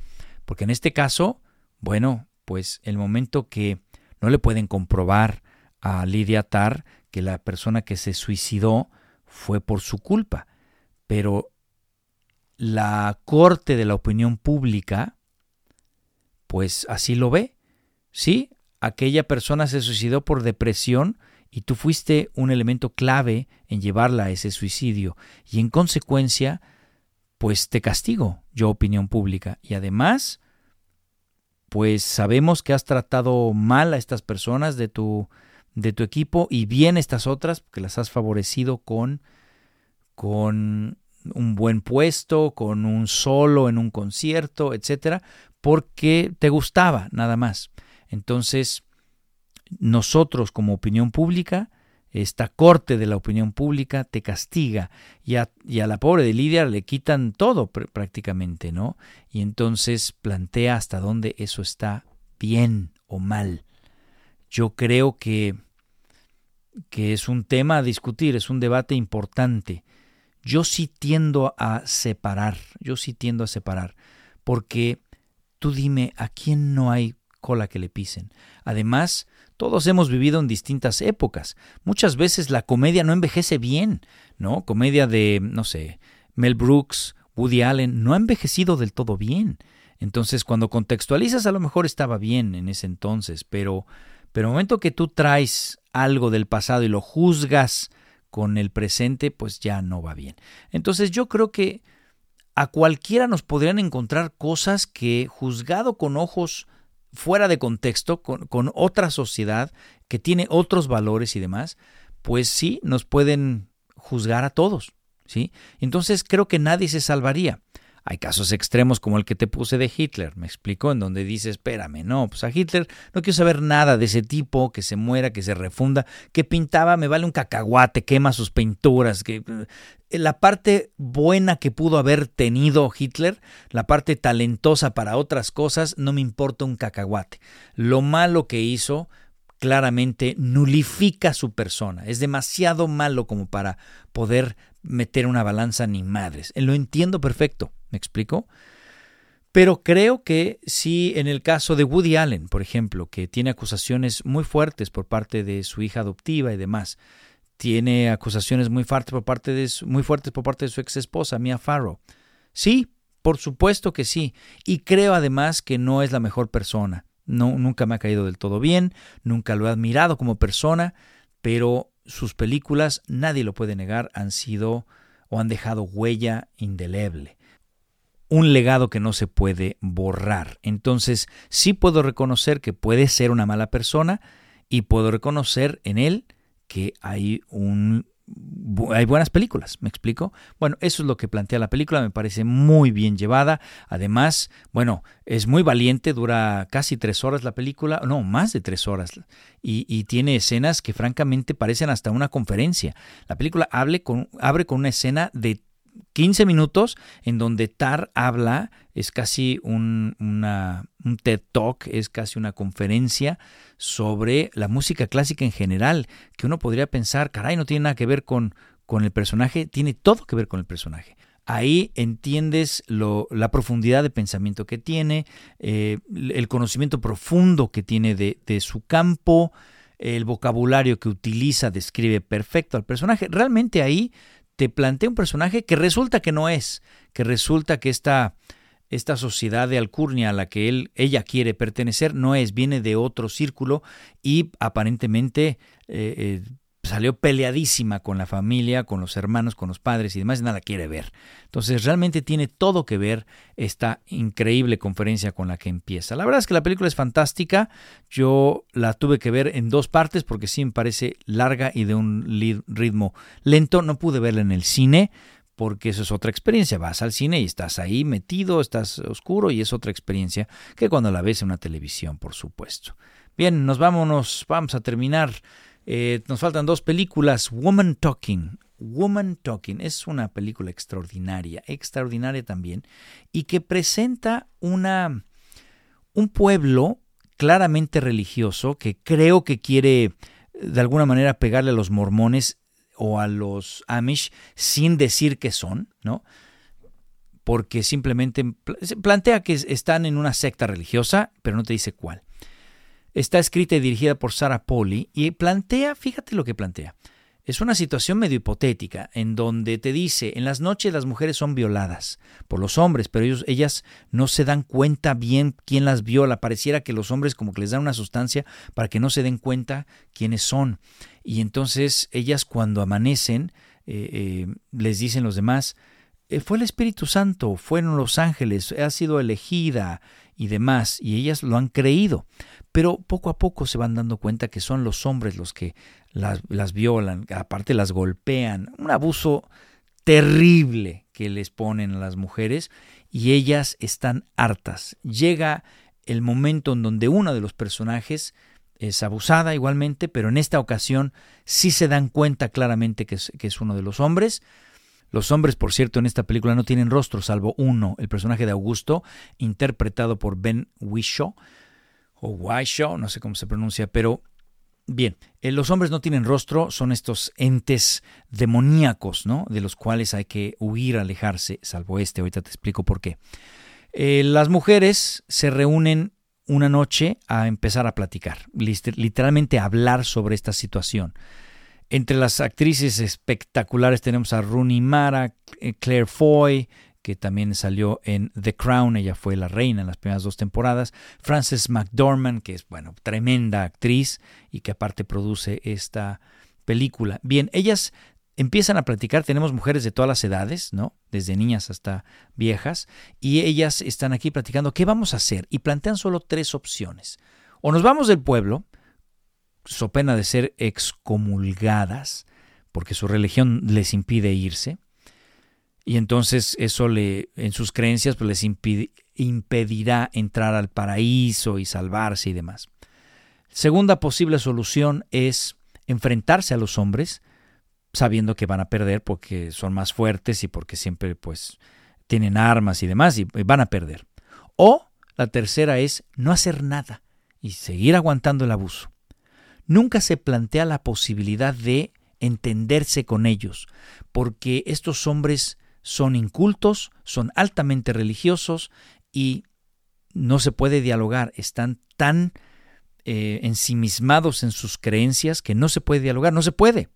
Porque en este caso, bueno, pues el momento que no le pueden comprobar a Lidia Tar que la persona que se suicidó fue por su culpa, pero la corte de la opinión pública, pues así lo ve. Sí, aquella persona se suicidó por depresión y tú fuiste un elemento clave en llevarla a ese suicidio y en consecuencia, pues te castigo, yo opinión pública. Y además, pues sabemos que has tratado mal a estas personas de tu, de tu equipo y bien estas otras, que las has favorecido con, con un buen puesto, con un solo en un concierto, etcétera, porque te gustaba nada más. Entonces, nosotros como opinión pública, esta corte de la opinión pública te castiga y a, la pobre de Lidia le quitan todo prácticamente, ¿no? Y entonces plantea hasta dónde eso está bien o mal. Yo creo que, que es un tema a discutir, es un debate importante. Yo sí tiendo a separar, yo sí tiendo a separar, porque tú dime, ¿a quién no hay cola que le pisen. Además, todos hemos vivido en distintas épocas. Muchas veces la comedia no envejece bien, ¿no? Comedia de, no sé, Mel Brooks, Woody Allen, no ha envejecido del todo bien. Entonces, cuando contextualizas, a lo mejor estaba bien en ese entonces, pero, pero el momento que tú traes algo del pasado y lo juzgas con el presente, pues ya no va bien. Entonces, yo creo que a cualquiera nos podrían encontrar cosas que, juzgado con ojos fuera de contexto, con, otra sociedad que tiene otros valores y demás, pues sí, nos pueden juzgar a todos. ¿sí? Entonces creo que nadie se salvaría. Hay casos extremos como el que te puse de Hitler, me explicó, en donde dice, espérame, no, pues a Hitler no quiero saber nada de ese tipo, que se muera, que se refunda, que pintaba, me vale un cacahuate, quema sus pinturas, que eh, la parte buena que pudo haber tenido Hitler, la parte talentosa para otras cosas, no me importa un cacahuate. Lo malo que hizo claramente nulifica su persona. Es demasiado malo como para poder meter una balanza ni madres. Lo entiendo perfecto. ¿Me explico? Pero creo que sí, en el caso de Woody Allen, por ejemplo, que tiene acusaciones muy fuertes por parte de su hija adoptiva y demás, tiene acusaciones muy fuertes por parte de su, muy fuertes por parte de su ex esposa, Mia Farrow. Sí, por supuesto que sí. Y creo además que no es la mejor persona. No, nunca me ha caído del todo bien, nunca lo he admirado como persona, pero sus películas, nadie lo puede negar, han sido o han dejado huella indeleble un legado que no se puede borrar. Entonces, sí puedo reconocer que puede ser una mala persona y puedo reconocer en él que hay un hay buenas películas, ¿me explico? Bueno, eso es lo que plantea la película, me parece muy bien llevada. Además, bueno, es muy valiente, dura casi tres horas la película, no, más de tres horas, y, tiene escenas que francamente parecen hasta una conferencia. La película con, abre con una escena de 15 minutos en donde Tar habla, es casi un, una, un TED Talk, es casi una conferencia sobre la música clásica en general, que uno podría pensar, caray, no tiene nada que ver con, con el personaje, tiene todo que ver con el personaje. Ahí entiendes lo, la profundidad de pensamiento que tiene, eh, el conocimiento profundo que tiene de, de su campo, el vocabulario que utiliza describe perfecto al personaje. Realmente ahí te plantea un personaje que resulta que no es, que resulta que esta, esta sociedad de alcurnia a la que él, ella quiere pertenecer no es, viene de otro círculo y aparentemente eh, eh, salió peleadísima con la familia, con los hermanos, con los padres y demás, nada quiere ver. Entonces realmente tiene todo que ver esta increíble conferencia con la que empieza. La verdad es que la película es fantástica, yo la tuve que ver en dos partes porque sí me parece larga y de un ritmo lento, no pude verla en el cine, porque eso es otra experiencia. Vas al cine y estás ahí metido, estás oscuro y es otra experiencia que cuando la ves en una televisión, por supuesto. Bien, nos vámonos, vamos a terminar. Eh, nos faltan dos películas. Woman Talking. Woman Talking es una película extraordinaria, extraordinaria también, y que presenta una, un pueblo claramente religioso que creo que quiere de alguna manera pegarle a los mormones o a los Amish sin decir que son, ¿no? Porque simplemente plantea que están en una secta religiosa, pero no te dice cuál. Está escrita y dirigida por Sarah Polly y plantea, fíjate lo que plantea. Es una situación medio hipotética en donde te dice, en las noches las mujeres son violadas por los hombres, pero ellos, ellas no se dan cuenta bien quién las viola. Pareciera que los hombres como que les dan una sustancia para que no se den cuenta quiénes son. Y entonces ellas cuando amanecen eh, eh, les dicen los demás, eh, fue el Espíritu Santo, fueron los ángeles, ha sido elegida y demás, y ellas lo han creído. Pero poco a poco se van dando cuenta que son los hombres los que las, las violan, aparte las golpean, un abuso terrible que les ponen a las mujeres y ellas están hartas. Llega el momento en donde uno de los personajes es abusada igualmente, pero en esta ocasión sí se dan cuenta claramente que es, que es, uno de los hombres. Los hombres, por cierto, en esta película no tienen rostro, salvo uno, el personaje de Augusto, interpretado por Ben Whishaw, o Whishaw, no sé cómo se pronuncia, pero bien, eh, los hombres no tienen rostro, son estos entes demoníacos, ¿no? De los cuales hay que huir, alejarse, salvo este, ahorita te explico por qué. Eh, las mujeres se reúnen una noche a empezar a platicar, literalmente a hablar sobre esta situación. Entre las actrices espectaculares tenemos a Rooney Mara, eh, Claire Foy, que también salió en The Crown, ella fue la reina en las primeras dos temporadas, Frances McDormand, que es, bueno, tremenda actriz y que aparte produce esta película. Bien, ellas empiezan a platicar, tenemos mujeres de todas las edades, ¿no? Desde niñas hasta viejas, y ellas están aquí platicando qué vamos a hacer y plantean solo tres opciones. O nos vamos del pueblo, so pena de ser excomulgadas, porque su religión les impide irse, y entonces eso le, en sus creencias pues les impedirá entrar al paraíso y salvarse y demás. Segunda posible solución es enfrentarse a los hombres, sabiendo que van a perder porque son más fuertes y porque siempre pues tienen armas y demás y van a perder. O la tercera es no hacer nada y seguir aguantando el abuso. Nunca se plantea la posibilidad de entenderse con ellos, porque estos hombres son incultos, son altamente religiosos y no se puede dialogar, están tan eh, ensimismados en sus creencias que no se puede dialogar, no se puede.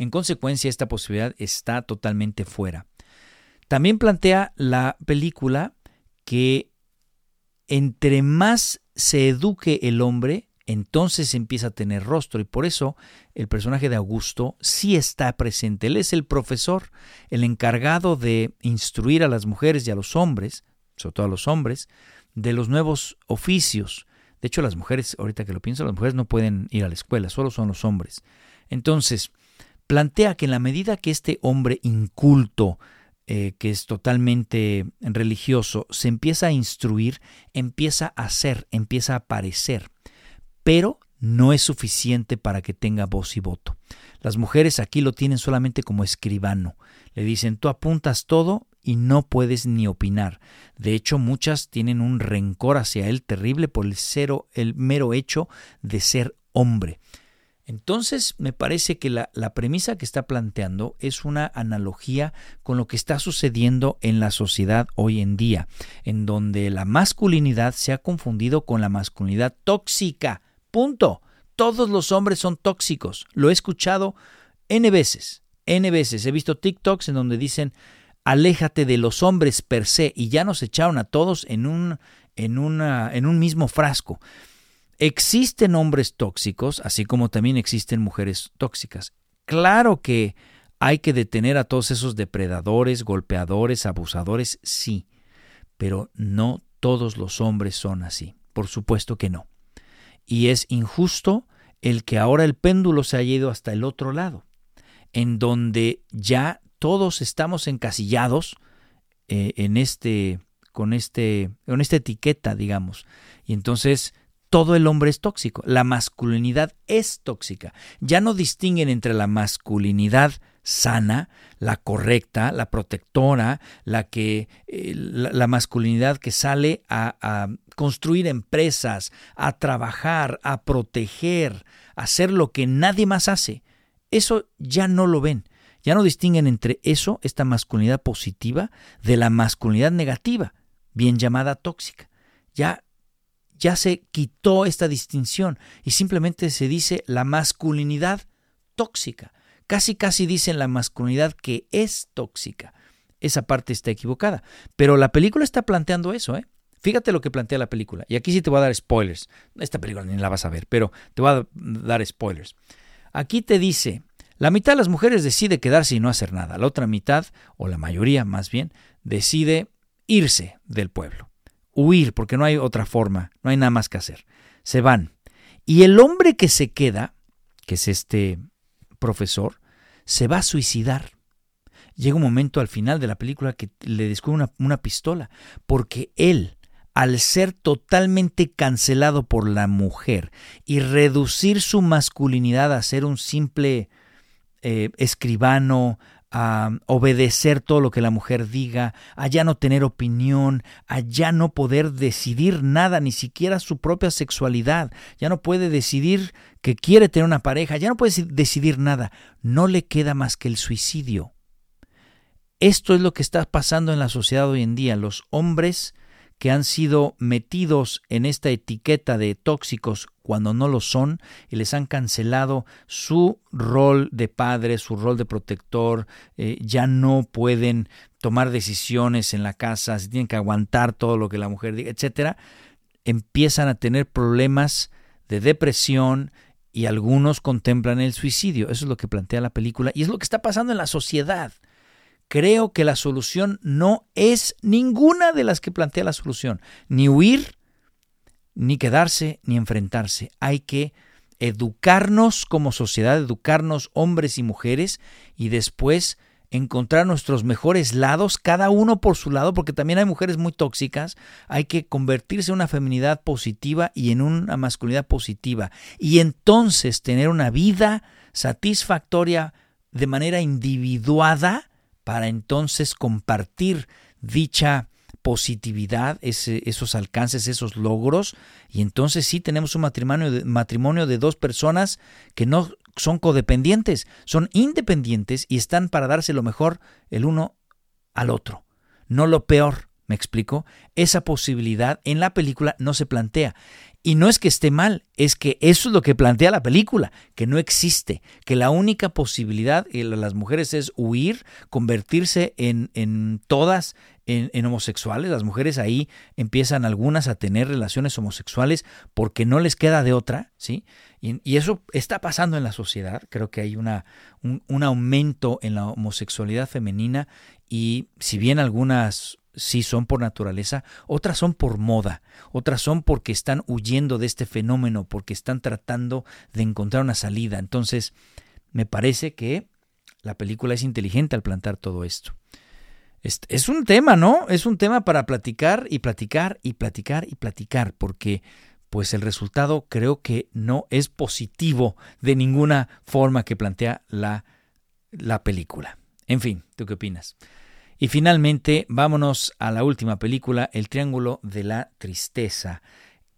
En consecuencia, esta posibilidad está totalmente fuera. También plantea la película que entre más se eduque el hombre, entonces empieza a tener rostro y por eso el personaje de Augusto sí está presente. Él es el profesor, el encargado de instruir a las mujeres y a los hombres, sobre todo a los hombres, de los nuevos oficios. De hecho, las mujeres, ahorita que lo pienso, las mujeres no pueden ir a la escuela, solo son los hombres. Entonces, plantea que en la medida que este hombre inculto, eh, que es totalmente religioso, se empieza a instruir, empieza a ser, empieza a aparecer, pero no es suficiente para que tenga voz y voto. Las mujeres aquí lo tienen solamente como escribano. Le dicen, tú apuntas todo y no puedes ni opinar. De hecho, muchas tienen un rencor hacia él terrible por el, mero hecho de ser hombre. Entonces, me parece que la, premisa que está planteando es una analogía con lo que está sucediendo en la sociedad hoy en día, en donde la masculinidad se ha confundido con la masculinidad tóxica. Punto. Todos los hombres son tóxicos. Lo he escuchado N veces. N veces. He visto TikToks en donde dicen, aléjate de los hombres per se, y ya nos echaron a todos en un, en una, en un mismo frasco. Existen hombres tóxicos, así como también existen mujeres tóxicas. Claro que hay que detener a todos esos depredadores, golpeadores, abusadores, sí, pero no todos los hombres son así. Por supuesto que no. Y es injusto el que ahora el péndulo se haya ido hasta el otro lado, en donde ya todos estamos encasillados eh, en este, con este, con esta etiqueta, digamos. Y entonces todo el hombre es tóxico. La masculinidad es tóxica. Ya no distinguen entre la masculinidad sana, la correcta, la protectora, la que eh, la, masculinidad que sale a, a, construir empresas, a trabajar, a proteger, a hacer lo que nadie más hace. Eso ya no lo ven. Ya no distinguen entre eso, esta masculinidad positiva, de la masculinidad negativa, bien llamada tóxica. Ya ya se quitó esta distinción y simplemente se dice la masculinidad tóxica. Casi casi dicen la masculinidad que es tóxica. Esa parte está equivocada. Pero la película está planteando eso, ¿eh? Fíjate lo que plantea la película. Y aquí sí te voy a dar spoilers. Esta película ni la vas a ver, pero te voy a dar spoilers. Aquí te dice, la mitad de las mujeres decide quedarse y no hacer nada. La otra mitad, o la mayoría más bien, decide irse del pueblo huir, porque no hay otra forma, no hay nada más que hacer. Se van. Y el hombre que se queda, que es este profesor, se va a suicidar. Llega un momento al final de la película que le descubre una, pistola, porque él, al ser totalmente cancelado por la mujer y reducir su masculinidad a ser un simple eh, escribano, a obedecer todo lo que la mujer diga, a ya no tener opinión, a ya no poder decidir nada, ni siquiera su propia sexualidad, ya no puede decidir que quiere tener una pareja, ya no puede decidir nada, no le queda más que el suicidio. Esto es lo que está pasando en la sociedad hoy en día. Los hombres que han sido metidos en esta etiqueta de tóxicos cuando no lo son y les han cancelado su rol de padre, su rol de protector, eh, ya no pueden tomar decisiones en la casa, se tienen que aguantar todo lo que la mujer diga, etcétera, empiezan a tener problemas de depresión y algunos contemplan el suicidio. Eso es lo que plantea la película y es lo que está pasando en la sociedad creo que la solución no es ninguna de las que plantea la solución. Ni huir, ni quedarse, ni enfrentarse. Hay que educarnos como sociedad, educarnos hombres y mujeres y después encontrar nuestros mejores lados, cada uno por su lado, porque también hay mujeres muy tóxicas, hay que convertirse en una feminidad positiva y en una masculinidad positiva y entonces tener una vida satisfactoria de manera individuada para entonces compartir dicha positividad, esos alcances, esos logros, y entonces sí tenemos un matrimonio de, matrimonio de dos personas que no son codependientes, son independientes y están para darse lo mejor el uno al otro, no lo peor. ¿Me explico? Esa posibilidad en la película no se plantea. Y no es que esté mal, es que eso es lo que plantea la película, que no existe, que la única posibilidad de las mujeres es huir, convertirse en, en todas en, homosexuales. Las mujeres ahí empiezan algunas a tener relaciones homosexuales porque no les queda de otra, ¿sí? Y, eso está pasando en la sociedad. Creo que hay una, un aumento en la homosexualidad femenina y si bien algunas sí son por naturaleza, otras son por moda, otras son porque están huyendo de este fenómeno, porque están tratando de encontrar una salida. Entonces, me parece que la película es inteligente al plantar todo esto. Es, un tema, ¿no? Es un tema para platicar y platicar y platicar y platicar, porque pues el resultado creo que no es positivo de ninguna forma que plantea la, la película. En fin, ¿tú qué opinas? Y finalmente, vámonos a la última película, El Triángulo de la Tristeza,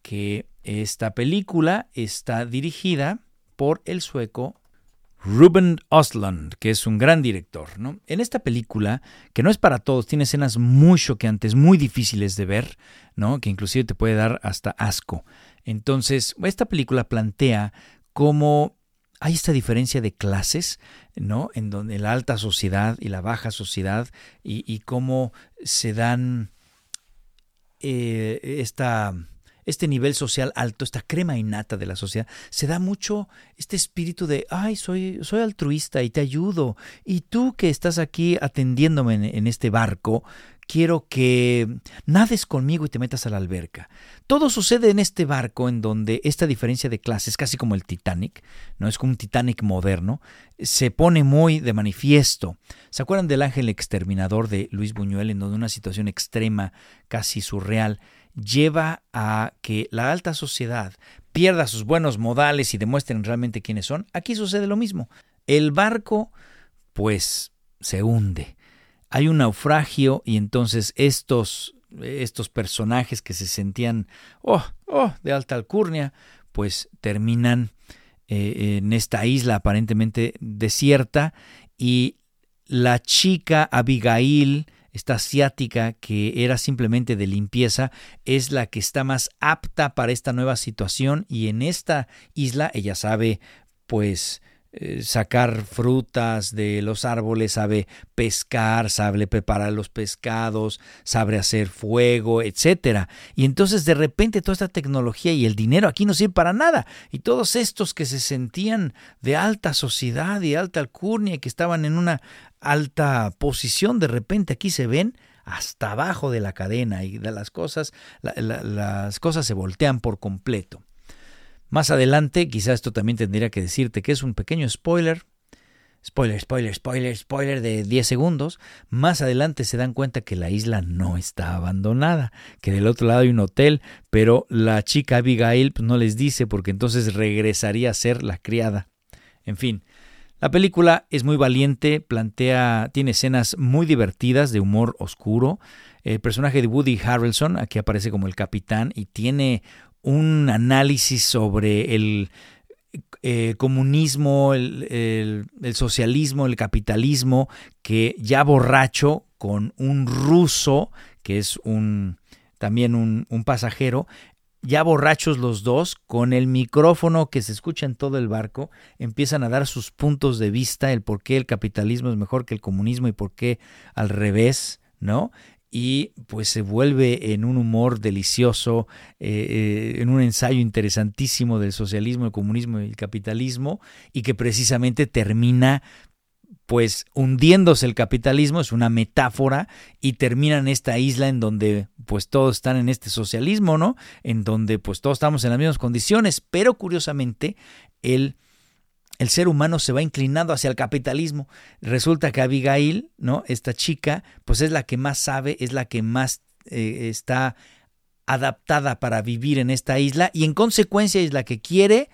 que esta película está dirigida por el sueco Ruben Osland, que es un gran director. ¿no? En esta película, que no es para todos, tiene escenas muy choqueantes, muy difíciles de ver, ¿no? que inclusive te puede dar hasta asco. Entonces, esta película plantea cómo hay esta diferencia de clases, ¿no? En donde la alta sociedad y la baja sociedad y, cómo se dan eh, esta, este nivel social alto, esta crema innata de la sociedad, se da mucho este espíritu de, ay, soy, soy altruista y te ayudo. Y tú que estás aquí atendiéndome en, en este barco, quiero que nades conmigo y te metas a la alberca. Todo sucede en este barco en donde esta diferencia de clases, casi como el Titanic, no es como un Titanic moderno, se pone muy de manifiesto. ¿Se acuerdan del ángel exterminador de Luis Buñuel en donde una situación extrema, casi surreal, lleva a que la alta sociedad pierda sus buenos modales y demuestren realmente quiénes son? Aquí sucede lo mismo. El barco, pues, se hunde hay un naufragio y entonces estos, estos personajes que se sentían oh, oh, de alta alcurnia, pues terminan eh, en esta isla aparentemente desierta y la chica Abigail, esta asiática que era simplemente de limpieza, es la que está más apta para esta nueva situación y en esta isla ella sabe pues eh, sacar frutas de los árboles, sabe pescar, sabe preparar los pescados, sabe hacer fuego, etcétera. Y entonces de repente toda esta tecnología y el dinero aquí no sirve para nada. Y todos estos que se sentían de alta sociedad y alta alcurnia, que estaban en una alta posición, de repente aquí se ven hasta abajo de la cadena y de las cosas, las cosas se voltean por completo. Más adelante, quizás esto también tendría que decirte que es un pequeño spoiler. Spoiler, spoiler, spoiler, spoiler de 10 segundos. Más adelante se dan cuenta que la isla no está abandonada, que del otro lado hay un hotel, pero la chica Abigail pues, no les dice porque entonces regresaría a ser la criada. En fin, la película es muy valiente, plantea, tiene escenas muy divertidas de humor oscuro. El personaje de Woody Harrelson, aquí aparece como el capitán y tiene un análisis sobre el eh, comunismo, el, socialismo, el capitalismo, que ya borracho con un ruso, que es un también un, un pasajero, ya borrachos los dos, con el micrófono que se escucha en todo el barco, empiezan a dar sus puntos de vista, el por qué el capitalismo es mejor que el comunismo y por qué al revés, ¿no? Y pues se vuelve en un humor delicioso, eh, eh, en un ensayo interesantísimo del socialismo, el comunismo y el capitalismo, y que precisamente termina pues hundiéndose el capitalismo, es una metáfora, y termina en esta isla en donde pues todos están en este socialismo, ¿no? En donde pues todos estamos en las mismas condiciones, pero curiosamente el el ser humano se va inclinando hacia el capitalismo. Resulta que Abigail, ¿no? Esta chica, pues es la que más sabe, es la que más eh, está adaptada para vivir en esta isla y en consecuencia es la que quiere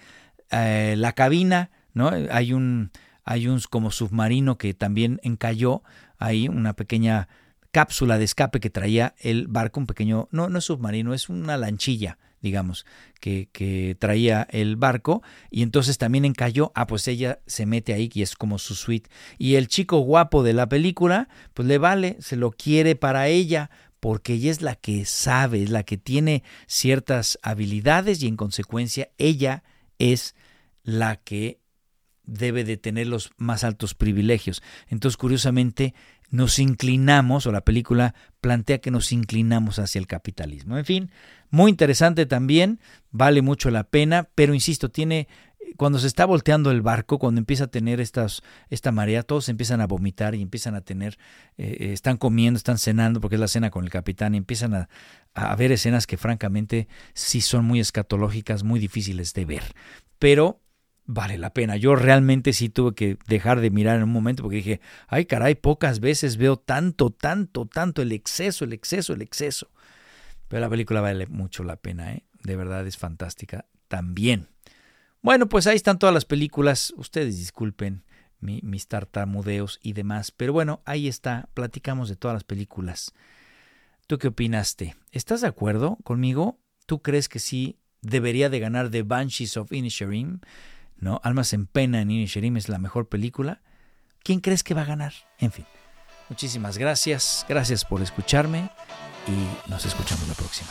eh, la cabina, ¿no? Hay un, hay un como submarino que también encalló ahí, una pequeña cápsula de escape que traía el barco, un pequeño, no, no es submarino, es una lanchilla, digamos, que, que, traía el barco, y entonces también encalló, ah, pues ella se mete ahí y es como su suite. Y el chico guapo de la película, pues le vale, se lo quiere para ella, porque ella es la que sabe, es la que tiene ciertas habilidades y en consecuencia ella es la que debe de tener los más altos privilegios. Entonces, curiosamente, nos inclinamos, o la película plantea que nos inclinamos hacia el capitalismo. En fin, muy interesante también, vale mucho la pena, pero insisto, tiene cuando se está volteando el barco, cuando empieza a tener estas, esta marea, todos empiezan a vomitar y empiezan a tener, eh, eh, están comiendo, están cenando, porque es la cena con el capitán, y empiezan a, a ver escenas que francamente sí son muy escatológicas, muy difíciles de ver. Pero vale la pena. Yo realmente sí tuve que dejar de mirar en un momento porque dije, ay caray, pocas veces veo tanto, tanto, tanto el exceso, el exceso, el exceso. Pero la película vale mucho la pena, ¿eh? De verdad es fantástica también. Bueno, pues ahí están todas las películas. Ustedes disculpen mi, mis tartamudeos y demás. Pero bueno, ahí está. Platicamos de todas las películas. ¿Tú qué opinaste? ¿Estás de acuerdo conmigo? ¿Tú crees que sí debería de ganar The Banshees of Inisherim? ¿no? Almas en pena en Inisherim es la mejor película. ¿Quién crees que va a ganar? En fin, muchísimas gracias. Gracias por escucharme y nos escuchamos la próxima.